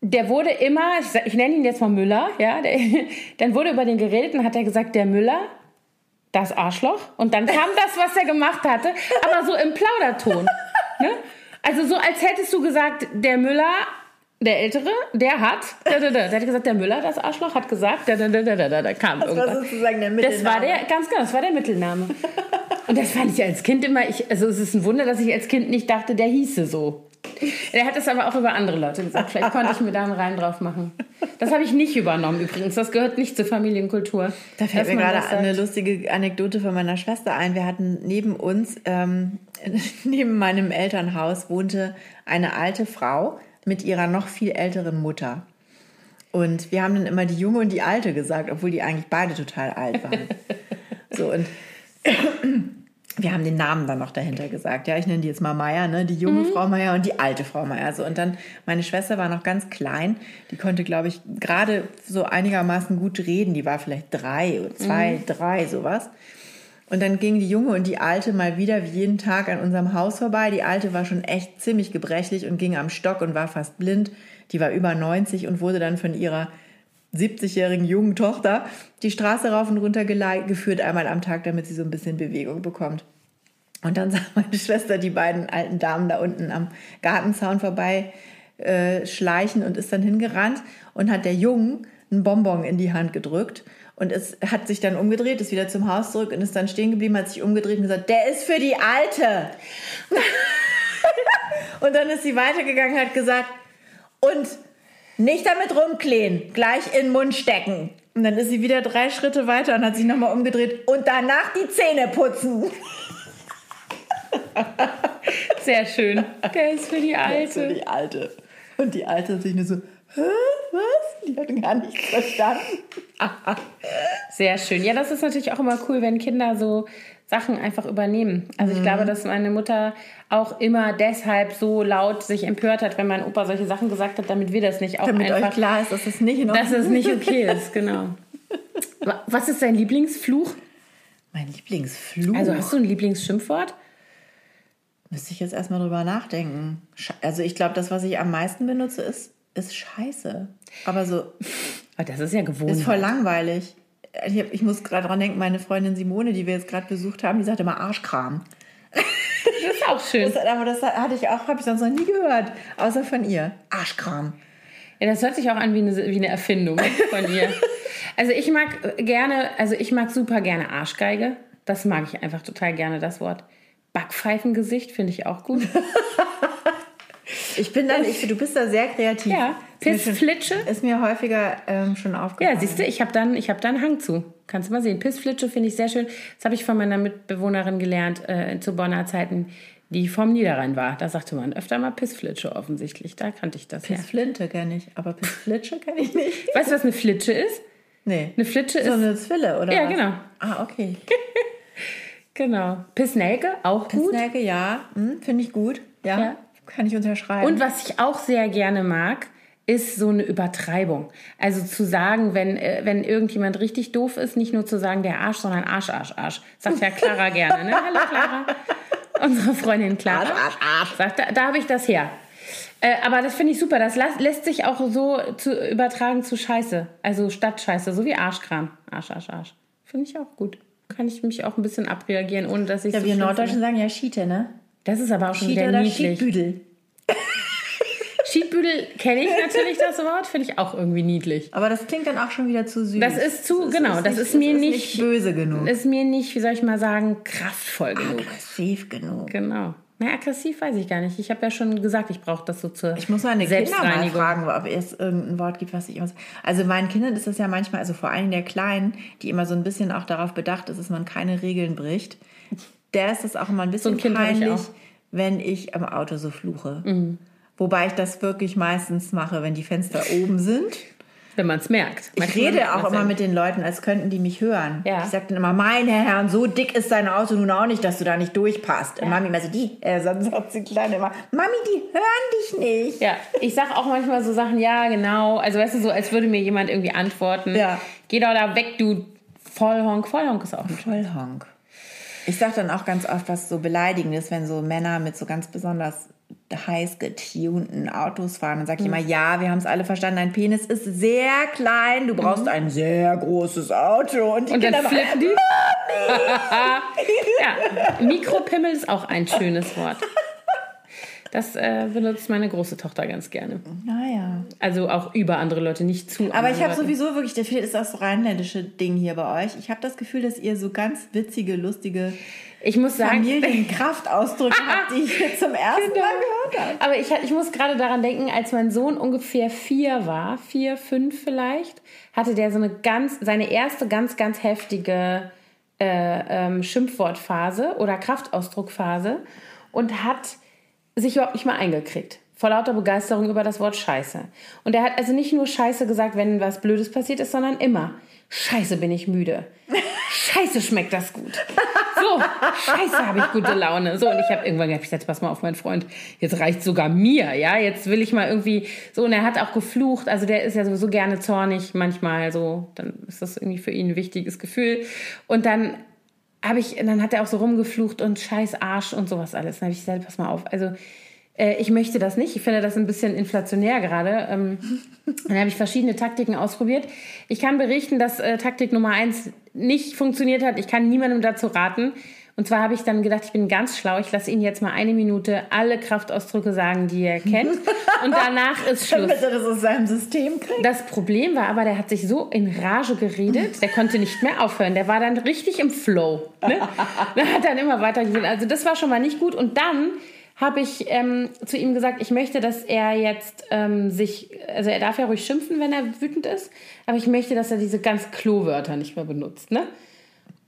Der wurde immer, ich, ich nenne ihn jetzt mal Müller, ja, der, dann wurde über den geredet und hat er gesagt, der Müller, das Arschloch. Und dann kam das, was er gemacht hatte, aber so im Plauderton. Ne? Also so, als hättest du gesagt, der Müller, der Ältere, der hat, da, da, da, der hat gesagt, der Müller, das Arschloch, hat gesagt, da, da, da, da, da, da kam das irgendwas. Das war sozusagen der Mittelname. Das war der, ganz genau, das war der Mittelname. Und das fand ich als Kind immer, ich, also es ist ein Wunder, dass ich als Kind nicht dachte, der hieße so. Er hat es aber auch über andere Leute gesagt. Vielleicht konnte ich mir da einen Reim drauf machen. Das habe ich nicht übernommen übrigens. Das gehört nicht zur Familienkultur.
Da fällt mir gerade eine lustige Anekdote von meiner Schwester ein. Wir hatten neben uns, ähm, neben meinem Elternhaus, wohnte eine alte Frau, mit ihrer noch viel älteren Mutter. Und wir haben dann immer die Junge und die Alte gesagt, obwohl die eigentlich beide total alt waren. so, und wir haben den Namen dann noch dahinter gesagt. Ja, ich nenne die jetzt mal Meier, ne? Die junge mhm. Frau Meier und die alte Frau Meier. So, und dann, meine Schwester war noch ganz klein. Die konnte, glaube ich, gerade so einigermaßen gut reden. Die war vielleicht drei zwei, mhm. drei, sowas. Und dann ging die Junge und die Alte mal wieder wie jeden Tag an unserem Haus vorbei. Die Alte war schon echt ziemlich gebrechlich und ging am Stock und war fast blind. Die war über 90 und wurde dann von ihrer 70-jährigen jungen Tochter die Straße rauf und runter geführt, einmal am Tag, damit sie so ein bisschen Bewegung bekommt. Und dann sah meine Schwester die beiden alten Damen da unten am Gartenzaun vorbei äh, schleichen und ist dann hingerannt und hat der Jungen einen Bonbon in die Hand gedrückt und es hat sich dann umgedreht, ist wieder zum Haus zurück und ist dann stehen geblieben, hat sich umgedreht und gesagt, der ist für die Alte. und dann ist sie weitergegangen, hat gesagt, und nicht damit rumklehen, gleich in den Mund stecken. Und dann ist sie wieder drei Schritte weiter und hat sich nochmal umgedreht und danach die Zähne putzen.
Sehr schön. Der ist für die Alte. Der ist
für die Alte. Und die Alte hat sich nur so? Was? Die hatten gar nichts verstanden.
Sehr schön. Ja, das ist natürlich auch immer cool, wenn Kinder so Sachen einfach übernehmen. Also ich mhm. glaube, dass meine Mutter auch immer deshalb so laut sich empört hat, wenn mein Opa solche Sachen gesagt hat, damit wir das nicht auch
damit einfach... Euch klar ist, dass es nicht in Dass
es nicht okay ist, genau. Was ist dein Lieblingsfluch?
Mein Lieblingsfluch?
Also hast du ein Lieblingsschimpfwort?
Müsste ich jetzt erstmal drüber nachdenken. Also ich glaube, das, was ich am meisten benutze, ist ist scheiße. Aber so,
Aber das ist ja gewohnt.
Ist voll langweilig. Ich, hab, ich muss gerade dran denken, meine Freundin Simone, die wir jetzt gerade besucht haben, die sagt immer Arschkram.
Das ist auch schön.
Das, aber das hatte ich auch, habe ich sonst noch nie gehört, außer von ihr. Arschkram.
Ja, das hört sich auch an wie eine, wie eine Erfindung von ihr. Also ich mag gerne, also ich mag super gerne Arschgeige. Das mag ich einfach total gerne, das Wort. Backpfeifengesicht finde ich auch gut.
Ich bin dann, ich, du bist da sehr kreativ.
Ja, Pissflitsche.
Ist mir häufiger ähm, schon aufgefallen.
Ja, siehst du, ich habe dann, ich hab da einen Hang zu. Kannst du mal sehen. Pissflitsche finde ich sehr schön. Das habe ich von meiner Mitbewohnerin gelernt äh, zu Bonner Zeiten, die vom Niederrhein war. Da sagte man öfter mal Pissflitsche offensichtlich. Da kannte ich das.
Pissflinte kenne ich, aber Pissflitsche kenne ich nicht.
Weißt du, was eine Flitsche ist?
Nee.
Eine Flitsche
So
ist.
eine Zwille, oder
Ja,
was?
genau.
Ah, okay.
Genau. Pissnelke, auch gut.
Pissnelke, ja. Hm, Finde ich gut. Ja,
Ja.
Kann ich unterschreiben.
Und was ich auch sehr gerne mag, ist so eine Übertreibung. Also zu sagen, wenn, äh, wenn irgendjemand richtig doof ist, nicht nur zu sagen der Arsch, sondern Arsch, Arsch, Arsch. Sagt ja Clara gerne, ne? Hallo Clara. Unsere Freundin Clara.
Arsch, Arsch, Arsch.
Sagt, da, da habe ich das her. Äh, aber das finde ich super. Das las, lässt sich auch so zu, übertragen zu Scheiße. Also statt Scheiße, so wie Arschkram. Arsch, Arsch, Arsch. Finde ich auch gut. Kann ich mich auch ein bisschen abreagieren, ohne dass ich
ja,
so
wir Norddeutschen sagen ja Schiete, ne?
Das ist aber auch schon
Schiete
wieder niedlich.
Schiedbüdel.
Schiedbüdel kenne ich natürlich das Wort, finde ich auch irgendwie niedlich.
Aber das klingt dann auch schon wieder zu süß.
Das ist zu, genau, das
nicht-
ist mir
es
nicht,
böse genug.
ist mir nicht, wie soll ich mal sagen, kraftvoll genug.
Aggressiv genug.
Genau. Na, aggressiv weiß ich gar nicht. Ich habe ja schon gesagt, ich brauche das so zur
Ich muss meine Kinder mal fragen, ob es irgendein Wort gibt, was ich immer. Also meinen Kindern ist das ja manchmal, also vor allem der Kleinen, die immer so ein bisschen auch darauf bedacht ist, dass man keine Regeln bricht. Der ist es auch immer ein bisschen
ein habe ich
peinlich.
Mhm.
wenn ich am Auto so fluche. Wobei ich das wirklich meistens mache, wenn die Fenster oben sind.
wenn man es merkt.
Ich
Manchmal
rede auch immer
ja.
mit den Leuten, als könnten die mich hören.
Ja.
Ich sage dann immer, meine Herren, so dick ist dein Auto nun auch nicht, dass du da nicht durchpasst. Und Mami immer so, die, äh, sonst sagt die Kleine immer, Mami, die hören dich nicht.
Ja, ich sage auch manchmal so Sachen, ja, genau. Also weißt du, so als würde mir jemand irgendwie antworten.
Ja.
Geh doch da weg, du Vollhonk. Vollhonk ist auch ein
Vollhonk. Ich sage dann auch ganz oft was so Beleidigendes, wenn so Männer mit so ganz besonders heiß getunten Autos fahren. Dann sage ich immer, ja, wir haben es alle verstanden, dein Penis ist sehr klein, du brauchst ein sehr großes Auto. Und, die
Und dann
Kinder
flippen die. ja, Mikropimmel ist auch ein schönes Wort. Das äh, benutzt meine große Tochter ganz gerne.
Naja.
Also auch über andere Leute, nicht zu
Aber ich habe sowieso wirklich, vielleicht ist das rheinländische Ding hier bei euch. Ich habe das Gefühl, dass ihr so ganz witzige, lustige
Ich muss sagen,
Familienkraftausdrücke habt, die ich hier zum ersten
Genau.
Mal gehört habe.
Aber ich, ich muss gerade daran denken, als mein Sohn ungefähr vier war, vier, fünf vielleicht, hatte der so eine ganz, seine erste ganz, ganz heftige äh, ähm, Schimpfwortphase oder Kraftausdruckphase und hat sich überhaupt nicht mal eingekriegt. Vor lauter Begeisterung über das Wort Scheiße. Und er hat also nicht nur Scheiße gesagt, wenn was Blödes passiert ist, sondern immer. Scheiße bin ich müde. Scheiße schmeckt das gut. So, scheiße habe ich gute Laune. So, und ich habe irgendwann gesagt, jetzt pass mal auf, mein Freund, jetzt reicht sogar mir, ja, jetzt will ich mal irgendwie, so, und er hat auch geflucht, also der ist ja sowieso gerne zornig manchmal, so, dann ist das irgendwie für ihn ein wichtiges Gefühl. Und dann habe ich, dann hat er auch so rumgeflucht und scheiß Arsch und sowas alles. Dann habe ich gesagt, pass mal auf, also äh, ich möchte das nicht. Ich finde das ein bisschen inflationär gerade. Ähm, dann habe ich verschiedene Taktiken ausprobiert. Ich kann berichten, dass äh, Taktik Nummer eins nicht funktioniert hat. Ich kann niemandem dazu raten. Und zwar habe ich dann gedacht, ich bin ganz schlau. Ich lasse ihn jetzt mal eine Minute alle Kraftausdrücke sagen, die er kennt. Und danach ist Schluss.
Damit er das aus seinem System kriegt.
Das Problem war aber, der hat sich so in Rage geredet, der konnte nicht mehr aufhören. Der war dann richtig im Flow. Ne? Der hat dann immer weitergeredet. Also das war schon mal nicht gut. Und dann habe ich ähm, zu ihm gesagt, ich möchte, dass er jetzt ähm, sich, also er darf ja ruhig schimpfen, wenn er wütend ist, aber ich möchte, dass er diese ganz Klo-Wörter nicht mehr benutzt. Ne?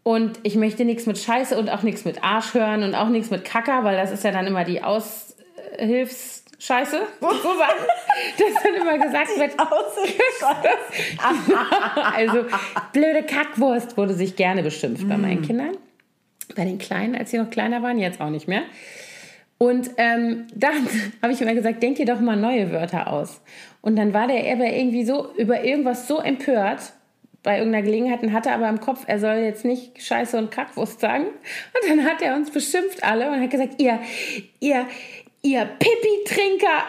Und ich möchte nichts mit Scheiße und auch nichts mit Arsch hören und auch nichts mit Kacker, weil das ist ja dann immer die Aushilfsscheiße, sozusagen. dass dann immer gesagt wird, also blöde Kackwurst wurde sich gerne beschimpft bei meinen Kindern. Bei den Kleinen, als sie noch kleiner waren, jetzt auch nicht mehr. Und ähm, dann habe ich immer gesagt, denk dir doch mal neue Wörter aus. Und dann war der aber irgendwie so über irgendwas so empört bei irgendeiner Gelegenheit und hatte aber im Kopf, er soll jetzt nicht Scheiße und Kackwurst sagen. Und dann hat er uns beschimpft alle und hat gesagt, ihr, ihr, ihr Pipi-Trinker.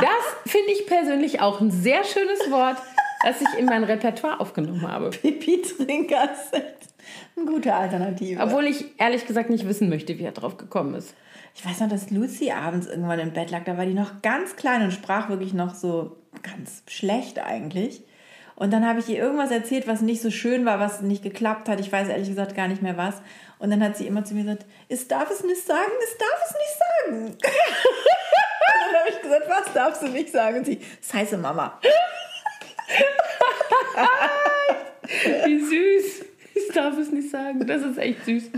das finde ich persönlich auch ein sehr schönes Wort, das ich in mein Repertoire aufgenommen habe.
Pipi-Trinker sind eine gute Alternative.
Obwohl ich ehrlich gesagt nicht wissen möchte, wie er drauf gekommen ist.
Ich weiß noch, dass Lucy abends irgendwann im Bett lag. Da war die noch ganz klein und sprach wirklich noch so ganz schlecht eigentlich. Und dann habe ich ihr irgendwas erzählt, was nicht so schön war, was nicht geklappt hat. Ich weiß ehrlich gesagt gar nicht mehr was. Und dann hat sie immer zu mir gesagt, es darf es nicht sagen, es darf es nicht sagen. und dann habe ich gesagt, was darfst du nicht sagen? Und sie, das heiße Mama.
Wie süß. Ich darf es nicht sagen. Das ist echt süß.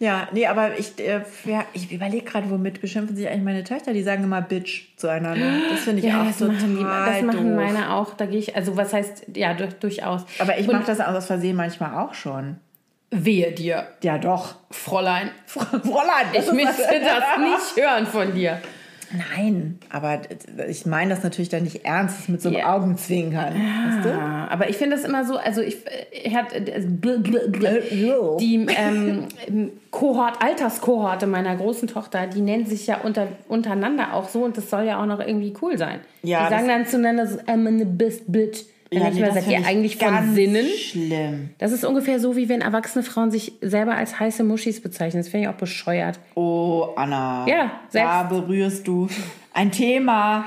Ja, nee, aber ich, äh, ja, ich überlege gerade, womit beschimpfen sich eigentlich meine Töchter? Die sagen immer Bitch zueinander. Das finde ich
Ja,
auch
das
total
machen, die, das machen
doof.
meine auch. Da gehe ich, also was heißt, ja, durch, durchaus.
Aber ich mache das aus Versehen manchmal auch schon.
Wehe dir,
Ja, doch.
Fräulein.
Fräulein,
Ich müsste das nicht hören von dir.
Nein, aber ich meine das natürlich dann nicht ernst, das mit so einem
Ja.
Augenzwinkern. Weißt du?
Ah, aber ich finde das immer so, also ich, ich hat äh, die ähm, Kohort, Alterskohorte meiner großen Tochter, die nennen sich ja unter, untereinander auch so und das soll ja auch noch irgendwie cool sein.
Ja,
die sagen dann zueinander so, I'm a best bitch. Dann ja, ich
nee,
mal, seid ihr
ich
eigentlich von Sinnen?
Schlimm.
Das ist ungefähr so, wie wenn erwachsene Frauen sich selber als heiße Muschis bezeichnen. Das finde ich auch bescheuert.
Oh, Anna.
Ja,
Da
selbst-
berührst du ein Thema.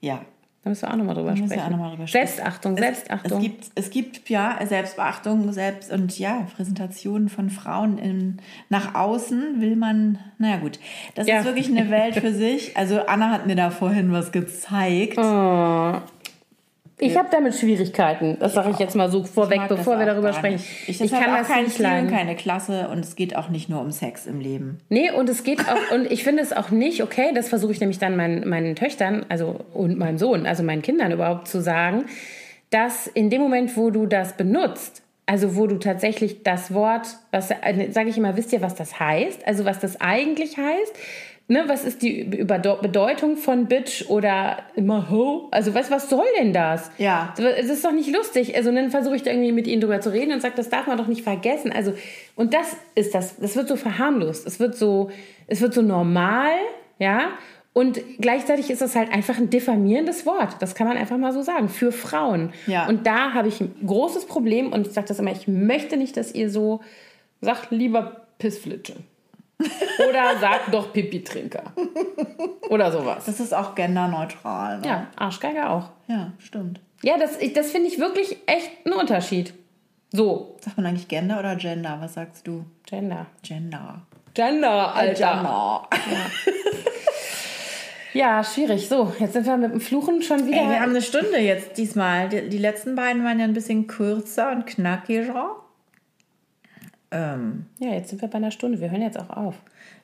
Ja.
Da müssen wir auch nochmal drüber sprechen.
auch noch mal drüber sprechen.
Selbstachtung,
Es,
Selbstachtung.
es, gibt, es gibt ja Selbstbeachtung selbst und ja, Präsentationen von Frauen in, nach außen will man, naja gut, das
Ja.
ist wirklich eine Welt für sich. Also Anna hat mir da vorhin was gezeigt.
Oh. Ich habe damit Schwierigkeiten. Das sage ich jetzt mal so vorweg, bevor wir darüber sprechen.
Ich, das kann
das
kein
nicht leiden.
keine Klasse und es geht auch nicht nur um Sex im Leben.
Nee, und es geht auch, und ich finde es auch nicht okay, das versuche ich nämlich dann meinen, meinen Töchtern, also und meinem Sohn, also meinen Kindern überhaupt zu sagen, dass in dem Moment, wo du das benutzt, also wo du tatsächlich das Wort, was sage ich immer, wisst ihr, was das heißt? Also was das eigentlich heißt? Ne, was ist die Überdo- Bedeutung von Bitch oder immer Ho? Also was, was soll denn das?
Ja.
Es ist doch nicht lustig. Also dann versuche ich da irgendwie mit ihnen drüber zu reden und sage, das darf man doch nicht vergessen. Also und das ist das. Das wird so verharmlost. Es wird so, es wird so normal, ja. Und gleichzeitig ist das halt einfach ein diffamierendes Wort. Das kann man einfach mal so sagen für Frauen.
Ja.
Und da habe ich ein großes Problem und ich sage das immer. Ich möchte nicht, dass ihr so sagt, lieber Pissflitsche. Oder sagt doch Pipi-Trinker. Oder sowas.
Das ist auch genderneutral. Ne?
Ja, Arschgeiger auch.
ja, stimmt.
Ja, das, das finde ich wirklich echt ein Unterschied. So,
Sagt man eigentlich Gender oder Gender? Was sagst du?
Gender.
Gender.
Gender, Alter.
Gender.
Ja, schwierig. So, jetzt sind wir mit dem Fluchen schon wieder.
Ey, wir haben eine Stunde jetzt diesmal. Die, die letzten beiden waren ja ein bisschen kürzer und knackiger. Ähm,
ja, jetzt sind wir bei einer Stunde. Wir hören jetzt auch auf.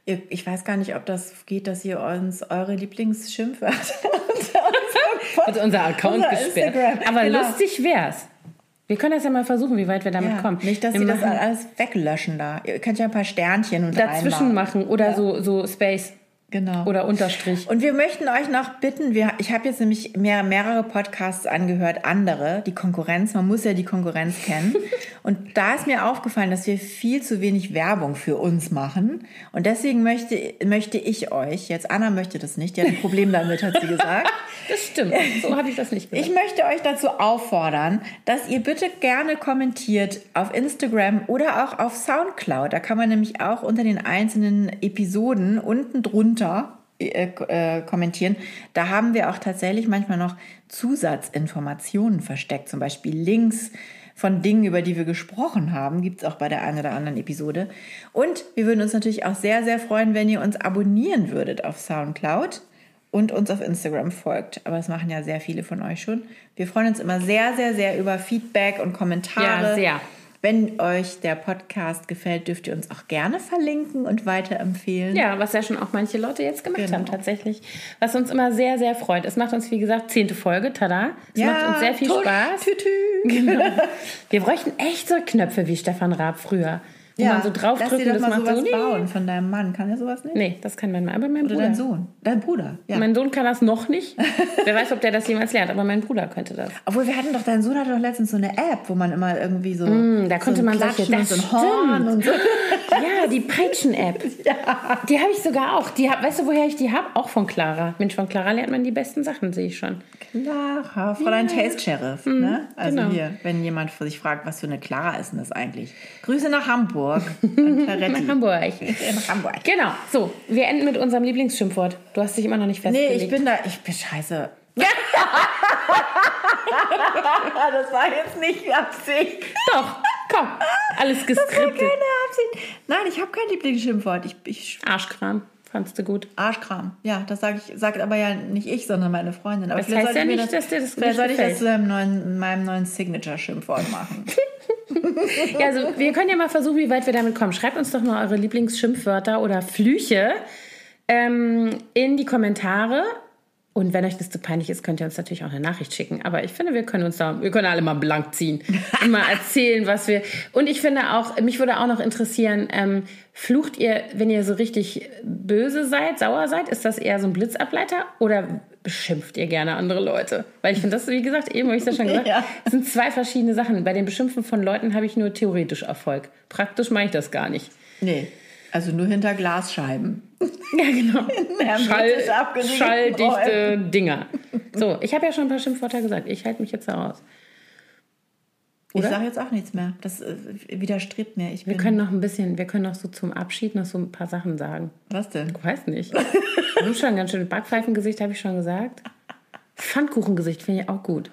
ihr, ich weiß gar nicht, ob das geht, dass ihr uns eure Lieblingsschimpfwörter
Also unser Account
Unser
gesperrt.
Instagram,
Aber
genau.
lustig wär's. Wir können das ja mal versuchen, wie weit wir damit
ja,
kommen.
Nicht, dass
wir
sie das alles weglöschen da. Ihr könnt ja ein paar Sternchen und
dazwischen
reinmachen.
machen oder so, so Space
Genau.
oder Unterstrich.
Und wir möchten euch noch bitten, wir, ich habe jetzt nämlich mehr, mehrere Podcasts angehört, andere, die Konkurrenz, man muss ja die Konkurrenz kennen. Und da ist mir aufgefallen, dass wir viel zu wenig Werbung für uns machen. Und deswegen möchte, möchte ich euch, jetzt Anna möchte das nicht, die hat ein Problem damit, hat sie gesagt.
Das stimmt. So habe ich das nicht
Ich
gesagt.
möchte euch dazu auffordern, dass ihr bitte gerne kommentiert auf Instagram oder auch auf Soundcloud. Da kann man nämlich auch unter den einzelnen Episoden unten drunter äh, äh, kommentieren. Da haben wir auch tatsächlich manchmal noch Zusatzinformationen versteckt, zum Beispiel Links von Dingen, über die wir gesprochen haben, gibt es auch bei der einen oder anderen Episode. Und wir würden uns natürlich auch sehr, sehr freuen, wenn ihr uns abonnieren würdet auf Soundcloud und uns auf Instagram folgt. Aber das machen ja sehr viele von euch schon. Wir freuen uns immer sehr, sehr, sehr über Feedback und Kommentare.
Ja, sehr.
Wenn euch der Podcast gefällt, dürft ihr uns auch gerne verlinken und weiterempfehlen.
Ja, was ja schon auch manche Leute jetzt gemacht
Genau.
haben, tatsächlich. Was uns immer sehr, sehr freut. Es macht uns, wie gesagt, zehnte Folge, tada. Es macht uns sehr viel Spaß.
Tütü.
Genau. Wir bräuchten echt so Knöpfe wie Stefan Raab früher. Wo man so draufdrückt
lass dir
und das
mal sowas
so.
bauen von deinem Mann. Kann er sowas nicht?
Nee, das kann mein Mann. Aber mein
Oder
Bruder.
dein Sohn? Dein Bruder, ja.
Mein Sohn kann das noch nicht. Wer weiß, ob der das jemals lernt, aber mein Bruder könnte das.
Obwohl wir hatten doch, dein Sohn hatte doch letztens so eine App, wo man immer irgendwie so.
Mm, da konnte
so
man solche-
und
das
so ein Horn und so.
Ja, die Peitschen-App. Die habe ich sogar auch. Die hab, weißt du, woher ich die habe? Auch von Clara. Mensch, von Clara lernt man die besten Sachen, sehe ich schon.
Clara, Fräulein Taste Sheriff. ne? Also
genau.
hier, wenn jemand sich fragt, was für eine Clara ist denn das eigentlich? Grüße nach Hamburg. Ferretti.
Nach Hamburg.
nach Hamburg.
Genau, so, wir enden mit unserem Lieblingsschimpfwort. Du hast dich immer noch nicht
Nee,
festgelegt.
ich bin da, ich bin scheiße. das war jetzt nicht Absicht.
Doch, komm, alles
Das war
geskriptet.
keine Absicht. Nein, ich habe kein Lieblingsschimpfwort. Ich, ich
Arschkram, fandst du gut.
Arschkram. Ja, das sage ich, sagt aber ja nicht ich, sondern meine Freundin. Aber
Das
vielleicht
heißt
sollte
ja nicht, dass dir das
Vielleicht sollte ich das zu meinem neuen, meinem neuen Signature-Schimpfwort machen.
Ja, also wir können ja mal versuchen, wie weit wir damit kommen. Schreibt uns doch mal eure Lieblingsschimpfwörter oder Flüche ähm, in die Kommentare. Und wenn euch das zu peinlich ist, könnt ihr uns natürlich auch eine Nachricht schicken. Aber ich finde, wir können uns da, wir können alle mal blank ziehen und mal erzählen, was wir. Und ich finde auch, mich würde auch noch interessieren, ähm, flucht ihr, wenn ihr so richtig böse seid, sauer seid, ist das eher so ein Blitzableiter oder beschimpft ihr gerne andere Leute? Weil ich finde das, wie gesagt, eben habe ich es ja schon gesagt,
Ja.
das sind zwei verschiedene Sachen. Bei dem Beschimpfen von Leuten habe ich nur theoretisch Erfolg. Praktisch mache ich das gar nicht.
Nee, also nur hinter Glasscheiben.
Ja, genau. Schall, schalldichte Dinger. So, ich habe ja schon ein paar Schimpfwörter gesagt. Ich halte mich jetzt heraus.
Ich
Oder?
sage jetzt auch nichts mehr. Das äh, widerstrebt mir. Ich
Wir können noch ein bisschen, wir können noch so zum Abschied noch so ein paar Sachen sagen.
was denn?
Ich weiß nicht. Wir haben schon ein ganz schönes Backpfeifengesicht, habe ich schon gesagt. Pfannkuchengesicht finde ich auch gut.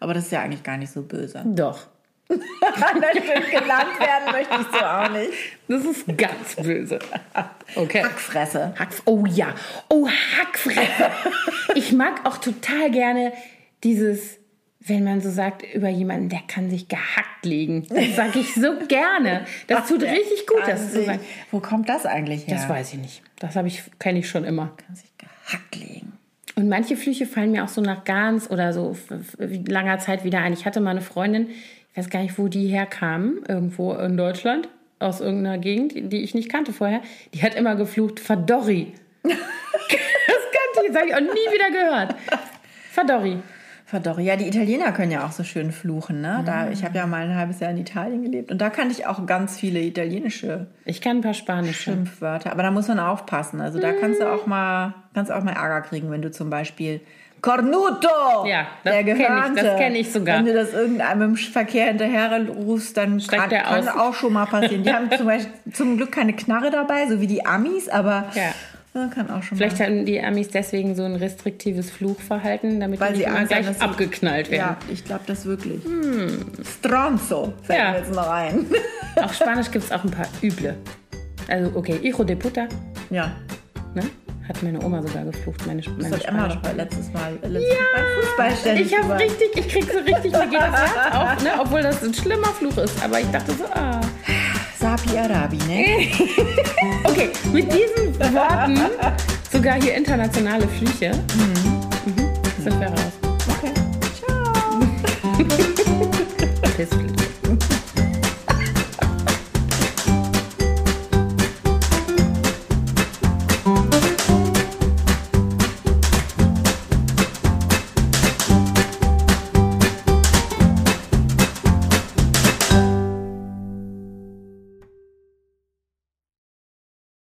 Aber das ist ja eigentlich gar nicht so böse.
Doch.
Genannt werden möchte ich so auch nicht.
Das ist ganz böse. Okay.
Hackfresse.
Hack, oh ja, oh Hackfresse. Ich mag auch total gerne dieses, wenn man so sagt über jemanden, der kann sich gehackt legen. Das sage ich so gerne. Das tut
Der
richtig gut, das zu sagen.
Wo kommt das eigentlich her?
Das weiß ich nicht. Das habe ich kenne ich schon immer.
Kann sich gehackt legen.
Und manche Flüche fallen mir auch so nach ganz oder so langer Zeit wieder ein. Ich hatte mal eine Freundin, ich weiß gar nicht, wo die herkam, irgendwo in Deutschland, aus irgendeiner Gegend, die ich nicht kannte vorher. Die hat immer geflucht, Fadori. das kannte ich, das habe ich auch nie wieder gehört. Fadori.
Verdorri. Ja, die Italiener können ja auch so schön fluchen. Ne? Da, ich habe ja mal ein halbes Jahr in Italien gelebt und da kannte ich auch ganz viele italienische
Ich kann ein paar Spanische.
Schimpfwörter. Aber da muss man aufpassen. Also da kannst du auch mal, kannst du auch mal Ärger kriegen, wenn du zum Beispiel Cornuto,
Ja, das
der
kenn ich, das kenn ich sogar.
Wenn du das irgendeinem im Verkehr hinterher rufst, dann
Steigt
kann, kann auch schon mal passieren. Die haben zum, Beispiel, zum Glück keine Knarre dabei, so wie die Amis, aber
Ja.
kann auch schon
Vielleicht
mal.
hatten die Amis deswegen so ein restriktives Fluchverhalten, damit
Weil
die
sie
nicht immer
haben,
gleich
sie-
abgeknallt werden.
Ja, ich glaube das wirklich. Stronzo, fällt
Ja.
mir jetzt mal rein.
Auf Spanisch gibt es auch ein paar üble. Also, okay, hijo de puta,
ja,
ne? Hat meine Oma sogar geflucht, meine,
das
meine
hat Emma bei letztes Mal, letztes Mal beim Fußball
Ich habe richtig, ich krieg so richtig, mir geht das Herz auf, ne? obwohl das ein schlimmer Fluch ist. Aber ich dachte so, ah.
Sapi Arabi, ne?
Okay, mit diesen Worten, sogar hier internationale Flüche, mhm. sind wir raus.
Okay. Ciao.
Bis